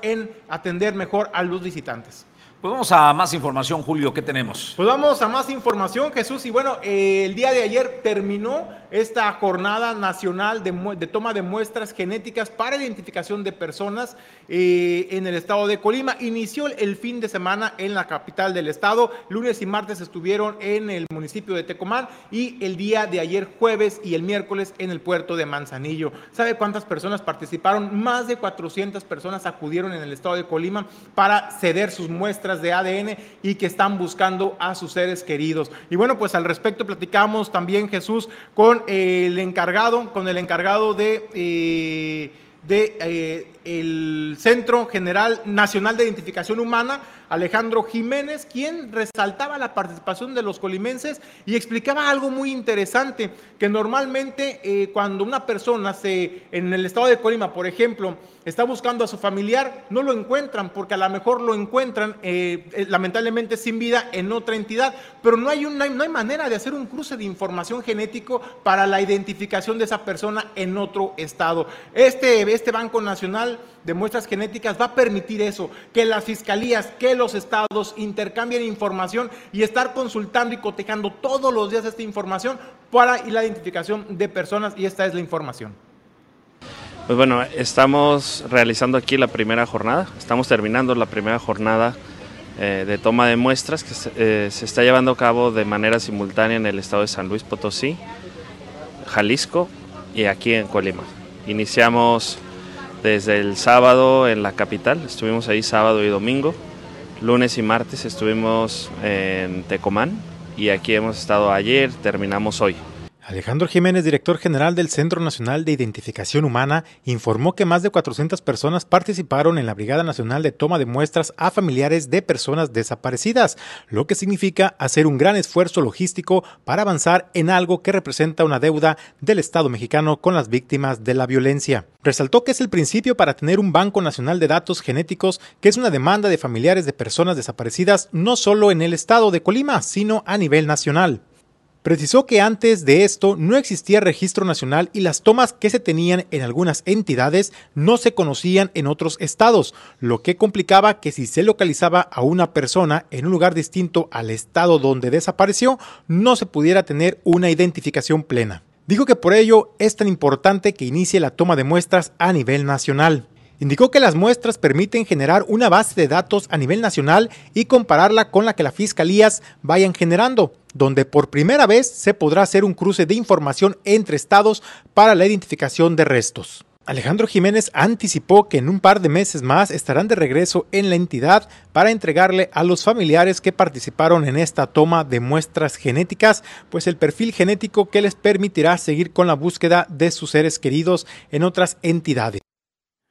atender mejor a los visitantes. Pues vamos a más información, Julio, ¿qué tenemos? Pues vamos a más información, Jesús. Y bueno, eh, el día de ayer terminó esta jornada nacional de, toma de muestras genéticas para identificación de personas eh, en el estado de Colima. Inició el fin de semana en la capital del estado. Lunes y martes estuvieron en el municipio de Tecomán y el día de ayer, jueves y el miércoles en el puerto de Manzanillo. ¿Sabe cuántas personas participaron? Más de 400 personas acudieron en el estado de Colima para ceder sus muestras de ADN y que están buscando a sus seres queridos. Y bueno, pues al respecto platicamos también Jesús con el encargado, con el encargado de... Eh, de eh, el Centro General Nacional de Identificación Humana, Alejandro Jiménez, quien resaltaba la participación de los colimenses y explicaba algo muy interesante, que normalmente eh, cuando una persona se, en el estado de Colima, por ejemplo, está buscando a su familiar, no lo encuentran, porque a lo mejor lo encuentran eh, eh, lamentablemente sin vida en otra entidad, pero no hay, no hay manera de hacer un cruce de información genético para la identificación de esa persona en otro estado. Este, este Banco Nacional de Muestras Genéticas va a permitir eso, que las fiscalías, que los estados intercambien información y estar consultando y cotejando todos los días esta información para la identificación de personas y esta es la información. Pues bueno, estamos realizando aquí la primera jornada, estamos terminando la primera jornada eh, de toma de muestras que eh, se está llevando a cabo de manera simultánea en el estado de San Luis Potosí, Jalisco y aquí en Colima. Iniciamos desde el sábado en la capital, estuvimos ahí sábado y domingo, lunes y martes estuvimos en Tecomán y aquí hemos estado ayer, terminamos hoy. Alejandro Jiménez, director general del Centro Nacional de Identificación Humana, informó que más de 400 personas participaron en la Brigada Nacional de Toma de Muestras a familiares de personas desaparecidas, lo que significa hacer un gran esfuerzo logístico para avanzar en algo que representa una deuda del Estado mexicano con las víctimas de la violencia. Resaltó que es el principio para tener un Banco Nacional de Datos Genéticos, que es una demanda de familiares de personas desaparecidas no solo en el estado de Colima, sino a nivel nacional. Precisó que antes de esto no existía registro nacional y las tomas que se tenían en algunas entidades no se conocían en otros estados, lo que complicaba que si se localizaba a una persona en un lugar distinto al estado donde desapareció, no se pudiera tener una identificación plena. Dijo que por ello es tan importante que inicie la toma de muestras a nivel nacional. Indicó que las muestras permiten generar una base de datos a nivel nacional y compararla con la que las fiscalías vayan generando, donde por primera vez se podrá hacer un cruce de información entre estados para la identificación de restos. Alejandro Jiménez anticipó que en un par de meses más estarán de regreso en la entidad para entregarle a los familiares que participaron en esta toma de muestras genéticas, pues el perfil genético que les permitirá seguir con la búsqueda de sus seres queridos en otras entidades.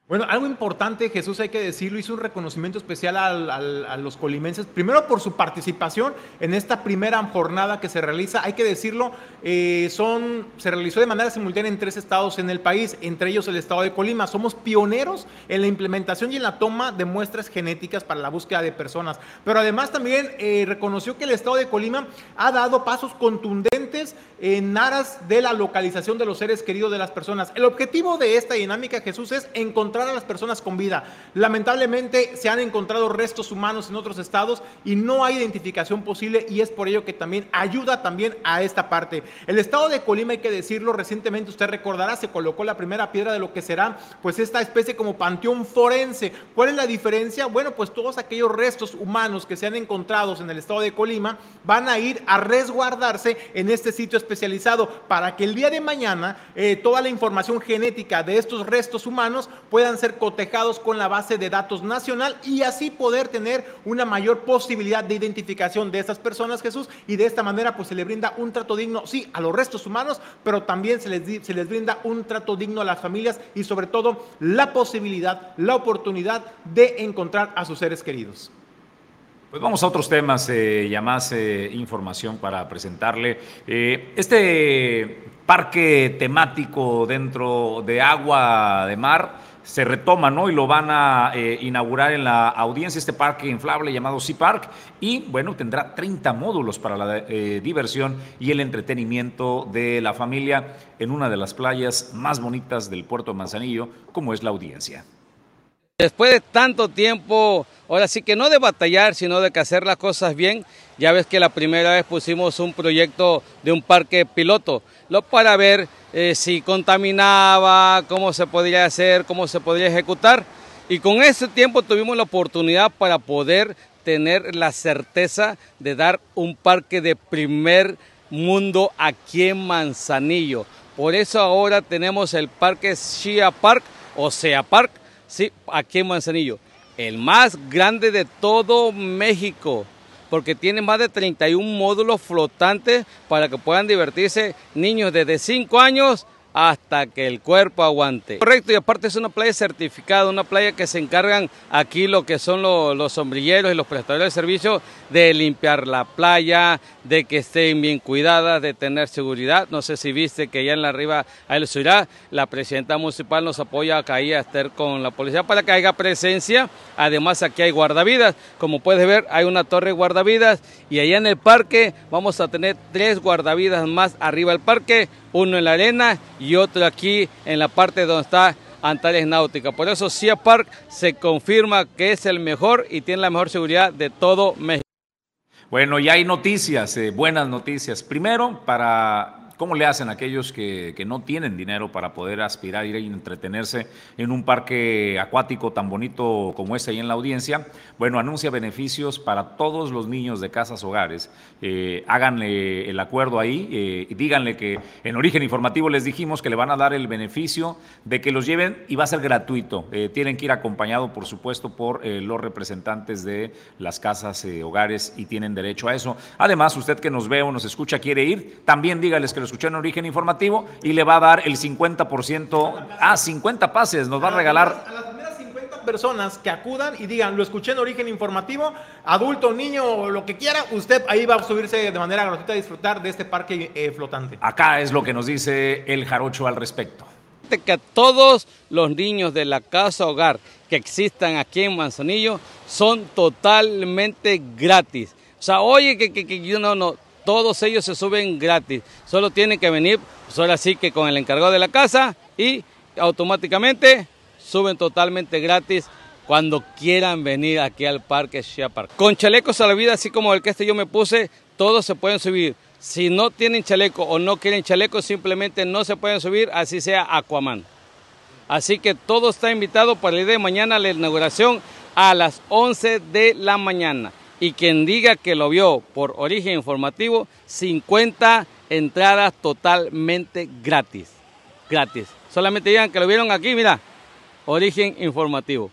Bueno, algo importante, Jesús, hay que decirlo, hizo un reconocimiento especial a los colimenses, primero por su participación en esta primera jornada que se realiza, hay que decirlo, eh, son, se realizó de manera simultánea en tres estados en el país, entre ellos el estado de Colima. Somos pioneros en la implementación y en la toma de muestras genéticas para la búsqueda de personas, pero además también eh, reconoció que el estado de Colima ha dado pasos contundentes en aras de la localización de los seres queridos de las personas. El objetivo de esta dinámica, Jesús, es encontrar a las personas con vida. Lamentablemente se han encontrado restos humanos en otros estados y no hay identificación posible y es por ello que también ayuda también a esta parte. El estado de Colima, hay que decirlo, recientemente usted recordará, se colocó la primera piedra de lo que será pues esta especie como panteón forense. ¿Cuál es la diferencia? Bueno, pues todos aquellos restos humanos que se han encontrado en el estado de Colima van a ir a resguardarse en este sitio especializado para que el día de mañana eh, toda la información genética de estos restos humanos pueda ser cotejados con la base de datos nacional y así poder tener una mayor posibilidad de identificación de estas personas, Jesús, y de esta manera pues se le brinda un trato digno, sí, a los restos humanos, pero también se les, se les brinda un trato digno a las familias y sobre todo la posibilidad, la oportunidad de encontrar a sus seres queridos. Pues vamos a otros temas eh, ya más eh, información para presentarle. Eh, este parque temático dentro de agua de mar se retoma, ¿no? Y lo van a eh, inaugurar en la audiencia, este parque inflable llamado Sea Park, y bueno, tendrá 30 módulos para la eh, diversión y el entretenimiento de la familia en una de las playas más bonitas del puerto de Manzanillo, como es la audiencia. Después de tanto tiempo, ahora sí que no de batallar, sino de que hacer las cosas bien, ya ves que la primera vez pusimos un proyecto de un parque piloto, lo para ver eh, si contaminaba, cómo se podría hacer, cómo se podría ejecutar. Y con ese tiempo tuvimos la oportunidad para poder tener la certeza de dar un parque de primer mundo aquí en Manzanillo. Por eso ahora tenemos el parque Shia Park o Sea Park, sí, aquí en Manzanillo, el más grande de todo México porque tiene más de 31 módulos flotantes para que puedan divertirse niños desde 5 años hasta que el cuerpo aguante. Correcto, y aparte es una playa certificada, una playa que se encargan aquí lo que son los, sombrilleros y los prestadores de servicio de limpiar la playa, de que estén bien cuidadas, de tener seguridad. No sé si viste que allá en la arriba hay ciudad, la presidenta municipal nos apoya acá a estar con la policía para que haya presencia. Además aquí hay guardavidas, como puedes ver hay una torre guardavidas y allá en el parque vamos a tener tres guardavidas más arriba del parque, uno en la arena y otro aquí en la parte donde está Antares Náutica. Por eso Cia Park se confirma que es el mejor y tiene la mejor seguridad de todo México. Bueno, ya hay noticias, eh, buenas noticias. Primero, para ¿Cómo le hacen aquellos que, no tienen dinero para poder aspirar, ir y entretenerse en un parque acuático tan bonito como este ahí en la audiencia? Bueno, anuncia beneficios para todos los niños de casas hogares. Eh, háganle el acuerdo ahí eh, y díganle que en origen informativo les dijimos que le van a dar el beneficio de que los lleven y va a ser gratuito. Eh, tienen que ir acompañado, por supuesto, por los representantes de las casas hogares y tienen derecho a eso. Además, usted que nos ve o nos escucha quiere ir, también dígales que los escuchó en origen informativo y le va a dar el 50%, ah, 50 pases, nos va a, regalar. a las primeras 50 personas que acudan y digan, lo escuché en origen informativo, adulto, niño o lo que quiera, usted ahí va a subirse de manera gratuita a disfrutar de este parque eh, flotante. Acá es lo que nos dice el jarocho al respecto que todos los niños de la casa hogar que existan aquí en Manzanillo son totalmente gratis. O sea, oye, que, que, que yo no, no, todos ellos se suben gratis. Solo tienen que venir, pues ahora sí que con el encargado de la casa y automáticamente suben totalmente gratis cuando quieran venir aquí al Parque Shea Park. Con chalecos a la vida, así como el que este yo me puse, todos se pueden subir. Si no tienen chaleco o no quieren chaleco, simplemente no se pueden subir, así sea Aquaman. Así que todo está invitado para el día de mañana la inauguración a las 11 de la mañana. Y quien diga que lo vio por origen informativo, 50 entradas totalmente gratis. Gratis. Solamente digan que lo vieron aquí, mira, origen informativo.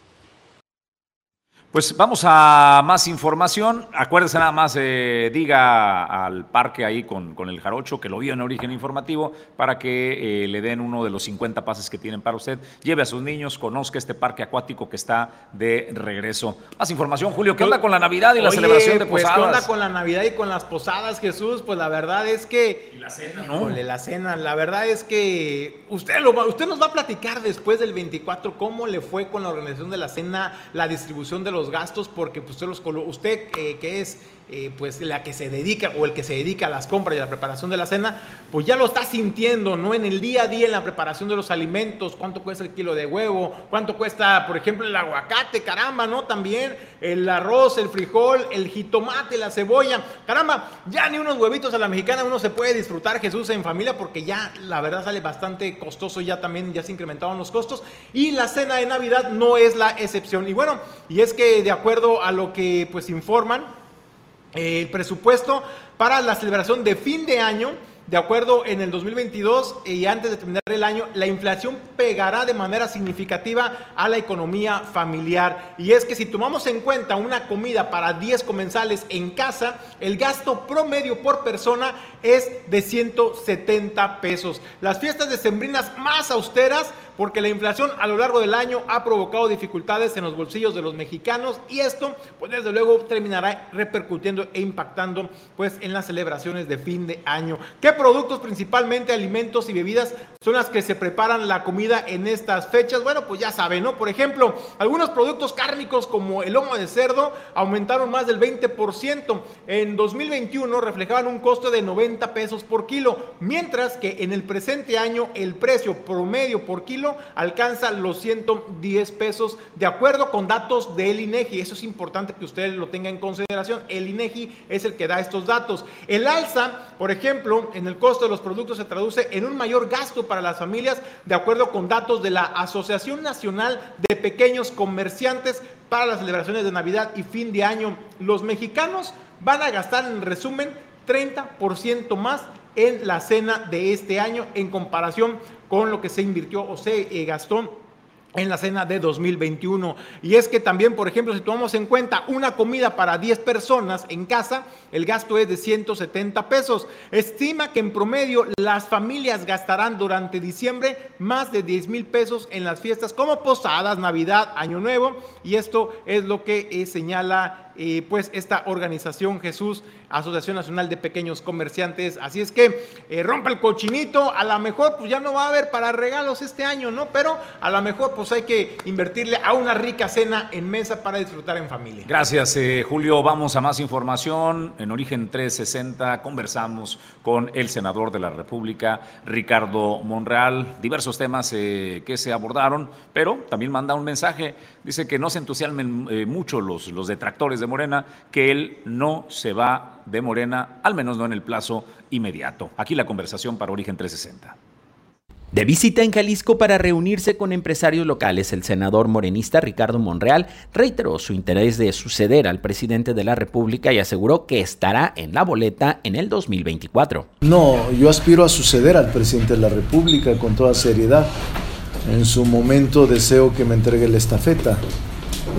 Pues vamos a más información. Acuérdese nada más, eh, diga al parque ahí con, con, el jarocho que lo vio en origen informativo para que eh, le den uno de los 50 pases que tienen para usted. Lleve a sus niños, conozca este parque acuático que está de regreso. Más información, Julio. ¿Qué onda con la Navidad y la Oye, celebración de pues, posadas? ¿Qué onda con la Navidad y con las posadas, Jesús? Pues la verdad es que. Y la cena, ¿no? Híjole, la cena. La verdad es que usted, lo, usted nos va a platicar después del 24 cómo le fue con la organización de la cena, la distribución de los gastos, porque pues, usted, los, usted eh, que es eh, pues la que se dedica o el que se dedica a las compras y a la preparación de la cena, pues ya lo está sintiendo, ¿no? En el día a día, en la preparación de los alimentos, cuánto cuesta el kilo de huevo, cuánto cuesta, por ejemplo, el aguacate, caramba, ¿no? También el arroz, el frijol, el jitomate, la cebolla, caramba, ya ni unos huevitos a la mexicana uno se puede disfrutar, Jesús, en familia, porque ya la verdad sale bastante costoso, ya también ya se incrementaron los costos, y la cena de Navidad no es la excepción. Y bueno, y es que de acuerdo a lo que pues informan, el presupuesto para la celebración de fin de año, de acuerdo en el 2022 y antes de terminar el año, la inflación pegará de manera significativa a la economía familiar. Y es que si tomamos en cuenta una comida para 10 comensales en casa, el gasto promedio por persona es de 170 pesos. Las fiestas decembrinas más austeras porque la inflación a lo largo del año ha provocado dificultades en los bolsillos de los mexicanos y esto pues desde luego terminará repercutiendo e impactando pues en las celebraciones de fin de año. ¿Qué productos principalmente alimentos y bebidas son las que se preparan la comida en estas fechas? Bueno, pues ya saben, ¿no? Por ejemplo, algunos productos cárnicos como el lomo de cerdo aumentaron más del 20%. En 2021 reflejaban un costo de 90 pesos por kilo, mientras que en el presente año el precio promedio por kilo alcanza los 110 pesos de acuerdo con datos del INEGI. Eso es importante que usted lo tenga en consideración. El INEGI es el que da estos datos. El alza, por ejemplo, en el costo de los productos se traduce en un mayor gasto para las familias de acuerdo con datos de la Asociación Nacional de Pequeños Comerciantes para las celebraciones de Navidad y fin de año. Los mexicanos van a gastar en resumen 30% más en la cena de este año en comparación con lo que se invirtió o se eh, gastó en la cena de 2021. Y es que también, por ejemplo, si tomamos en cuenta una comida para 10 personas en casa, el gasto es de 170 pesos. Estima que en promedio las familias gastarán durante diciembre más de 10 mil pesos en las fiestas como posadas, Navidad, Año Nuevo. Y esto es lo que eh, señala eh, pues esta organización Jesús, Asociación Nacional de Pequeños Comerciantes. Así es que eh, rompa el cochinito, a lo mejor pues ya no va a haber para regalos este año, ¿no? Pero a lo mejor pues hay que invertirle a una rica cena en mesa para disfrutar en familia. Gracias, eh, Julio. Vamos a más información. En Origen 360 conversamos con el senador de la República, Ricardo Monreal. Diversos temas eh, que se abordaron, pero también manda un mensaje. Dice que no se entusiasmen eh, mucho los, los detractores de Morena, que él no se va de Morena, al menos no en el plazo inmediato. Aquí la conversación para Origen 360. De visita en Jalisco para reunirse con empresarios locales, el senador morenista Ricardo Monreal reiteró su interés de suceder al presidente de la República y aseguró que estará en la boleta en el 2024. No, yo aspiro a suceder al presidente de la República con toda seriedad. En su momento deseo que me entregue la estafeta,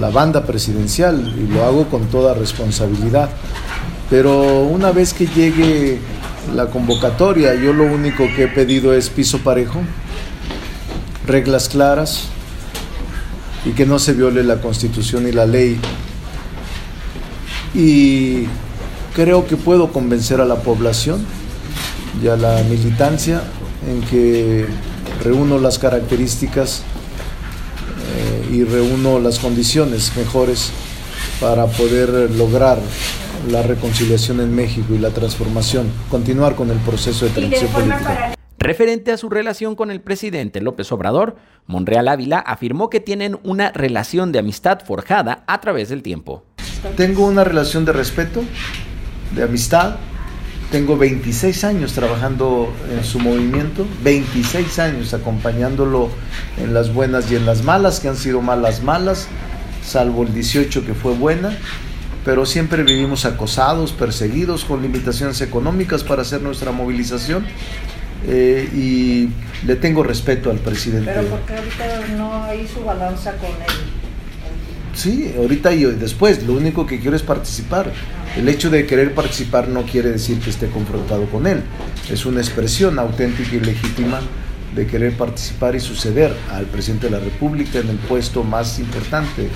la banda presidencial, y lo hago con toda responsabilidad. Pero una vez que llegue la convocatoria, yo lo único que he pedido es piso parejo, reglas claras y que no se viole la constitución y la ley. Y creo que puedo convencer a la población y a la militancia en que reúno las características eh, y reúno las condiciones mejores para poder lograr la reconciliación en México y la transformación, continuar con el proceso de transición política. Referente a su relación con el presidente López Obrador, Monreal Ávila afirmó que tienen una relación de amistad forjada a través del tiempo. Tengo una relación de respeto, de amistad. Tengo 26 años trabajando en su movimiento, 26 años acompañándolo en las buenas y en las malas, que han sido malas malas, salvo el 18 que fue buena, pero siempre vivimos acosados, perseguidos, con limitaciones económicas para hacer nuestra movilización eh, y le tengo respeto al presidente. Pero porque ahorita no hizo balanza con él. Sí, ahorita y después, lo único que quiero es participar. El hecho de querer participar no quiere decir que esté confrontado con él. Es una expresión auténtica y legítima de querer participar y suceder al presidente de la República en el puesto más importante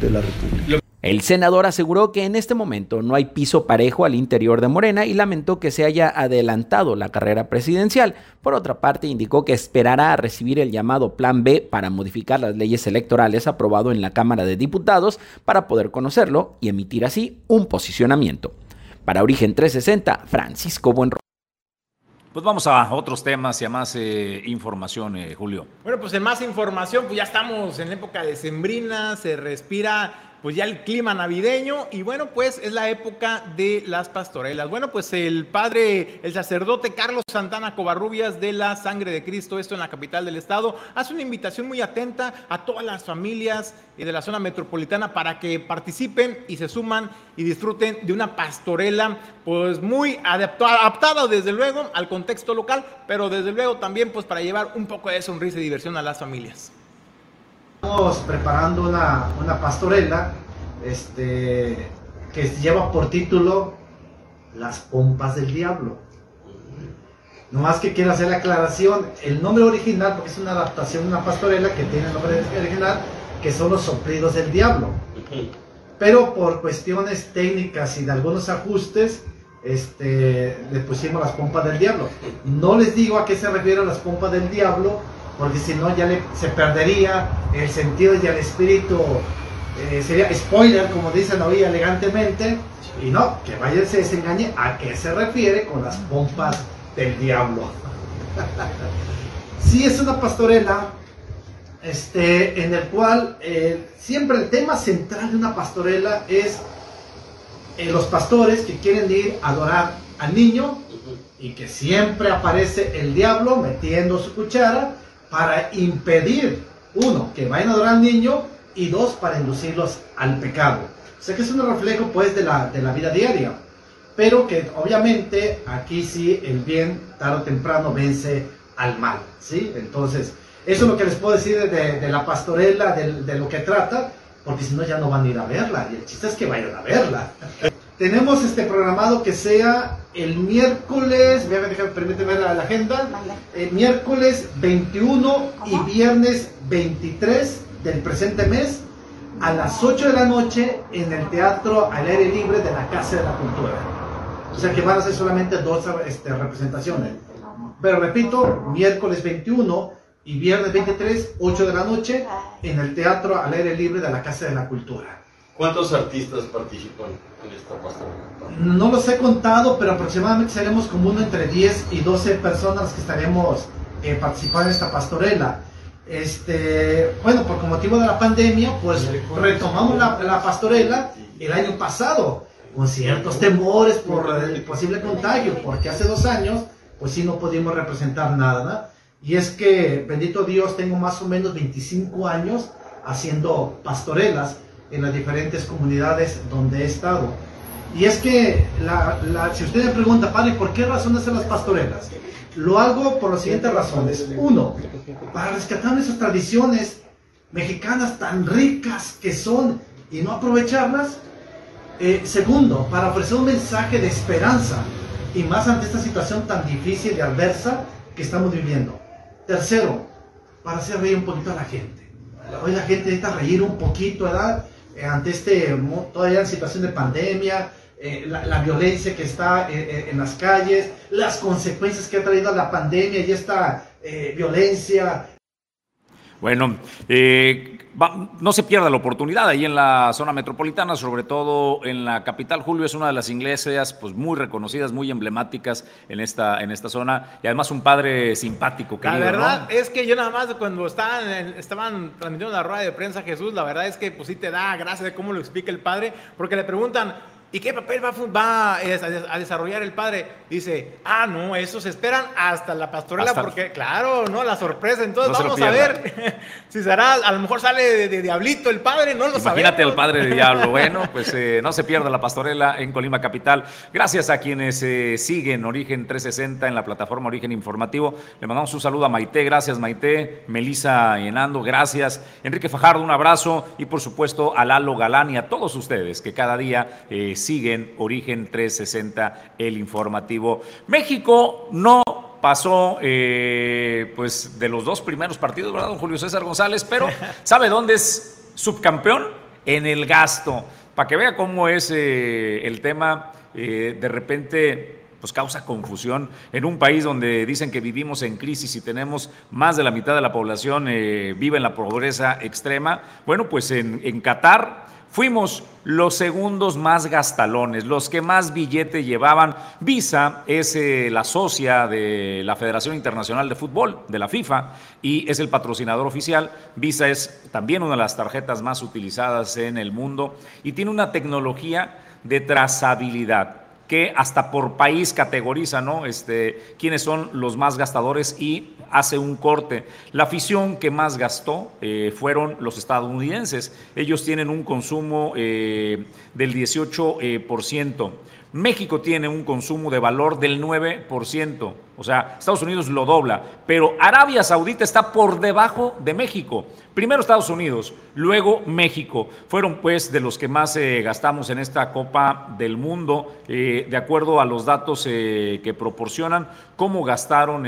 de la República. El senador aseguró que en este momento no hay piso parejo al interior de Morena y lamentó que se haya adelantado la carrera presidencial. Por otra parte, indicó que esperará a recibir el llamado Plan B para modificar las leyes electorales aprobado en la Cámara de Diputados para poder conocerlo y emitir así un posicionamiento. Para Origen 360, Francisco Buenro. Pues vamos a otros temas y a más eh, información, eh, Julio. Bueno, pues en más información, pues ya estamos en época de sembrina, se respira pues ya el clima navideño y bueno, pues es la época de las pastorelas. Bueno, pues el padre, el sacerdote Carlos Santana Covarrubias de la Sangre de Cristo, esto en la capital del estado, hace una invitación muy atenta a todas las familias de la zona metropolitana para que participen y se suman y disfruten de una pastorela pues muy adaptada desde luego al contexto local, pero desde luego también pues para llevar un poco de sonrisa y diversión a las familias. Estamos preparando una, una pastorela este, que lleva por título Las pompas del diablo. Nomás que quiero hacer la aclaración, el nombre original, porque es una adaptación de una pastorela que tiene el nombre original, que son los soplidos del diablo. Pero por cuestiones técnicas y de algunos ajustes, este, le pusimos las pompas del diablo. No les digo a qué se refieren las pompas del diablo, porque si no ya se perdería el sentido y el espíritu, eh, sería spoiler, como dicen hoy elegantemente, y no, que vaya se desengañe a qué se refiere con las pompas del diablo. sí, es una pastorela este, en el cual eh, siempre el tema central de una pastorela es eh, los pastores que quieren ir a adorar al niño y que siempre aparece el diablo metiendo su cuchara para impedir, uno, que vayan a adorar al niño y dos, para inducirlos al pecado. O sea que es un reflejo pues de la, de la vida diaria, pero que obviamente aquí sí el bien tarde o temprano vence al mal, ¿sí? Entonces, eso es lo que les puedo decir de, de la pastorela, de, de lo que trata, porque si no ya no van a ir a verla, y el chiste es que vayan a verla. Tenemos este programado que sea el miércoles, permíteme ver la, la agenda, el miércoles 21 y viernes 23 del presente mes a las 8 de la noche en el Teatro al Aire Libre de la Casa de la Cultura. O sea que van a ser solamente dos este, representaciones. Pero repito, miércoles 21 y viernes 23, 8 de la noche en el Teatro al Aire Libre de la Casa de la Cultura. ¿Cuántos artistas participan en esta pastorela? No los he contado, pero aproximadamente seremos como uno entre 10 y 12 personas que estaremos eh, participando en esta pastorela. Este, bueno, por motivo de la pandemia, pues retomamos la, la pastorela el año pasado, con ciertos temores por el posible contagio, porque hace dos años, pues sí no pudimos representar nada. Y es que, bendito Dios, tengo más o menos 25 años haciendo pastorelas en las diferentes comunidades donde he estado. Y es que, la, si usted me pregunta, padre, ¿por qué razón hacen las pastorelas? Lo hago por las siguientes razones. Uno, para rescatar esas tradiciones mexicanas tan ricas que son y no aprovecharlas. Eh, segundo, para ofrecer un mensaje de esperanza y más ante esta situación tan difícil y adversa que estamos viviendo. Tercero, para hacer reír un poquito a la gente. Hoy la gente necesita reír un poquito, ¿verdad? Eh, ante este, todavía en situación de pandemia, eh, la, violencia que está eh, en las calles, las consecuencias que ha traído la pandemia y esta violencia. Bueno, no se pierda la oportunidad ahí en la zona metropolitana, sobre todo en la capital. Julio es una de las iglesias pues, muy reconocidas, muy emblemáticas en esta, en esta zona y además un padre simpático. la verdad es que yo nada más cuando estaban, estaban transmitiendo la rueda de prensa Jesús, la verdad es que pues sí te da gracia de cómo lo explica el padre, porque le preguntan, ¿Y qué papel va, a desarrollar el padre? Dice, ah, no, eso se esperan hasta la pastorela, porque claro, ¿no? La sorpresa. Entonces vamos a ver si será, a lo mejor sale de, diablito el padre, no lo Imagínate al padre de diablo. Bueno, pues eh, no se pierda la pastorela en Colima Capital. Gracias a quienes eh, siguen Origen 360 en la plataforma Origen Informativo. Le mandamos un saludo a Maite, gracias Maite, Melisa Enando, gracias. Enrique Fajardo, un abrazo. Y por supuesto a Lalo Galán y a todos ustedes que cada día... Eh, siguen Origen 360, el informativo. México no pasó eh, pues de los dos primeros partidos, ¿verdad, don Julio César González? Pero ¿sabe dónde es subcampeón? En el gasto. Para que vea cómo es eh, el tema, eh, de repente pues causa confusión en un país donde dicen que vivimos en crisis y tenemos más de la mitad de la población vive en la pobreza extrema. Bueno, pues en, en Qatar Fuimos los segundos más gastalones, los que más billete llevaban. Visa es eh, la socia de la Federación Internacional de Fútbol, de la FIFA, y es el patrocinador oficial. Visa es también una de las tarjetas más utilizadas en el mundo y tiene una tecnología de trazabilidad que hasta por país categoriza, ¿no? Este, quiénes son los más gastadores y hace un corte. La afición que más gastó eh, fueron los estadounidenses. Ellos tienen un consumo eh, del 18%. México tiene un consumo de valor del 9%, o sea, Estados Unidos lo dobla, pero Arabia Saudita está por debajo de México. Primero Estados Unidos, luego México. Fueron pues de los que más eh, gastamos en esta Copa del Mundo, eh, de acuerdo a los datos eh, que proporcionan. ¿Cómo gastaron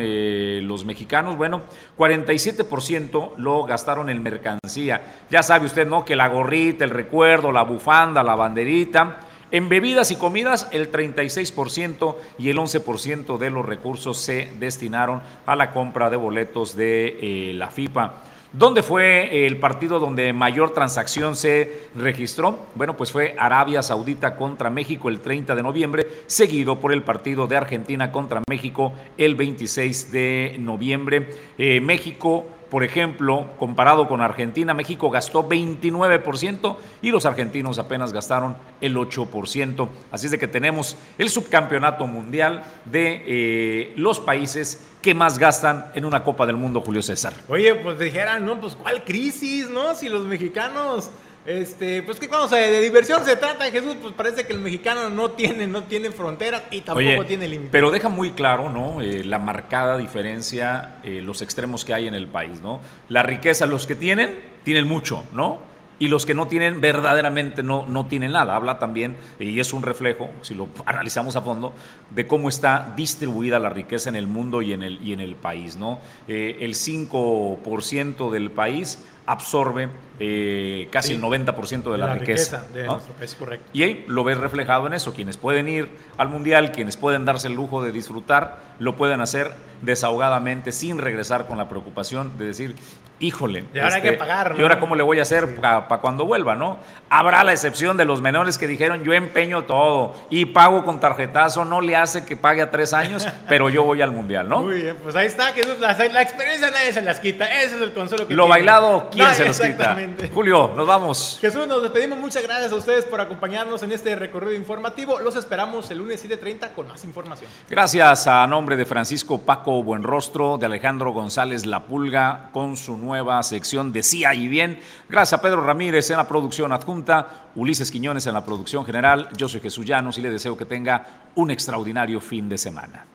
los mexicanos? Bueno, 47% lo gastaron en mercancía. Ya sabe usted, ¿no? Que la gorrita, el recuerdo, la bufanda, la banderita en bebidas y comidas, el 36% y el 11% de los recursos se destinaron a la compra de boletos de eh, la FIFA. ¿Dónde fue el partido donde mayor transacción se registró? Bueno, pues fue Arabia Saudita contra México el 30 de noviembre, seguido por el partido de Argentina contra México el 26 de noviembre. Eh, México por ejemplo, comparado con Argentina, México gastó 29% y los argentinos apenas gastaron el 8%. Así es de que tenemos el subcampeonato mundial de eh, los países que más gastan en una Copa del Mundo, Julio César. Oye, pues dijeran, no, pues ¿cuál crisis, no? Si los mexicanos este, pues que cuando de diversión se trata, Jesús, pues parece que el mexicano no tiene, no tiene fronteras y tampoco tiene límites. Pero deja muy claro, ¿no? Eh, la marcada diferencia, eh, los extremos que hay en el país, ¿no? La riqueza, los que tienen, tienen mucho, ¿no? Y los que no tienen, verdaderamente no, no tienen nada. Habla también, y es un reflejo, si lo analizamos a fondo, de cómo está distribuida la riqueza en el mundo y en el, y en el país, ¿no? Eh, el 5% del país absorbe eh, casi el 90% de, la, riqueza. de nuestro país, correcto. Y ahí lo ves reflejado en eso. Quienes pueden ir al Mundial, quienes pueden darse el lujo de disfrutar, lo pueden hacer desahogadamente, sin regresar con la preocupación de decir, híjole, y ahora hay que este. ¿Y ahora cómo le voy a hacer para cuando vuelva? ¿no? Habrá la excepción de los menores que dijeron, yo empeño todo y pago con tarjetazo, no le hace que pague a tres años, pero yo voy al Mundial, ¿no? Muy bien, pues ahí está, que la, la experiencia nadie se las quita, ese es el consuelo que Lo bailado, ¿quién se los quita? Julio, nos vamos. Jesús, nos despedimos. Muchas gracias a ustedes por acompañarnos en este recorrido informativo. Los esperamos el lunes 7.30 con más información. Gracias a nombre de Francisco Paco Buenrostro, de Alejandro González La Pulga, con su nueva sección de Sí y Bien. Gracias a Pedro Ramírez en la producción adjunta, Ulises Quiñones en la producción general. Yo soy Jesús Llanos y le deseo que tenga un extraordinario fin de semana.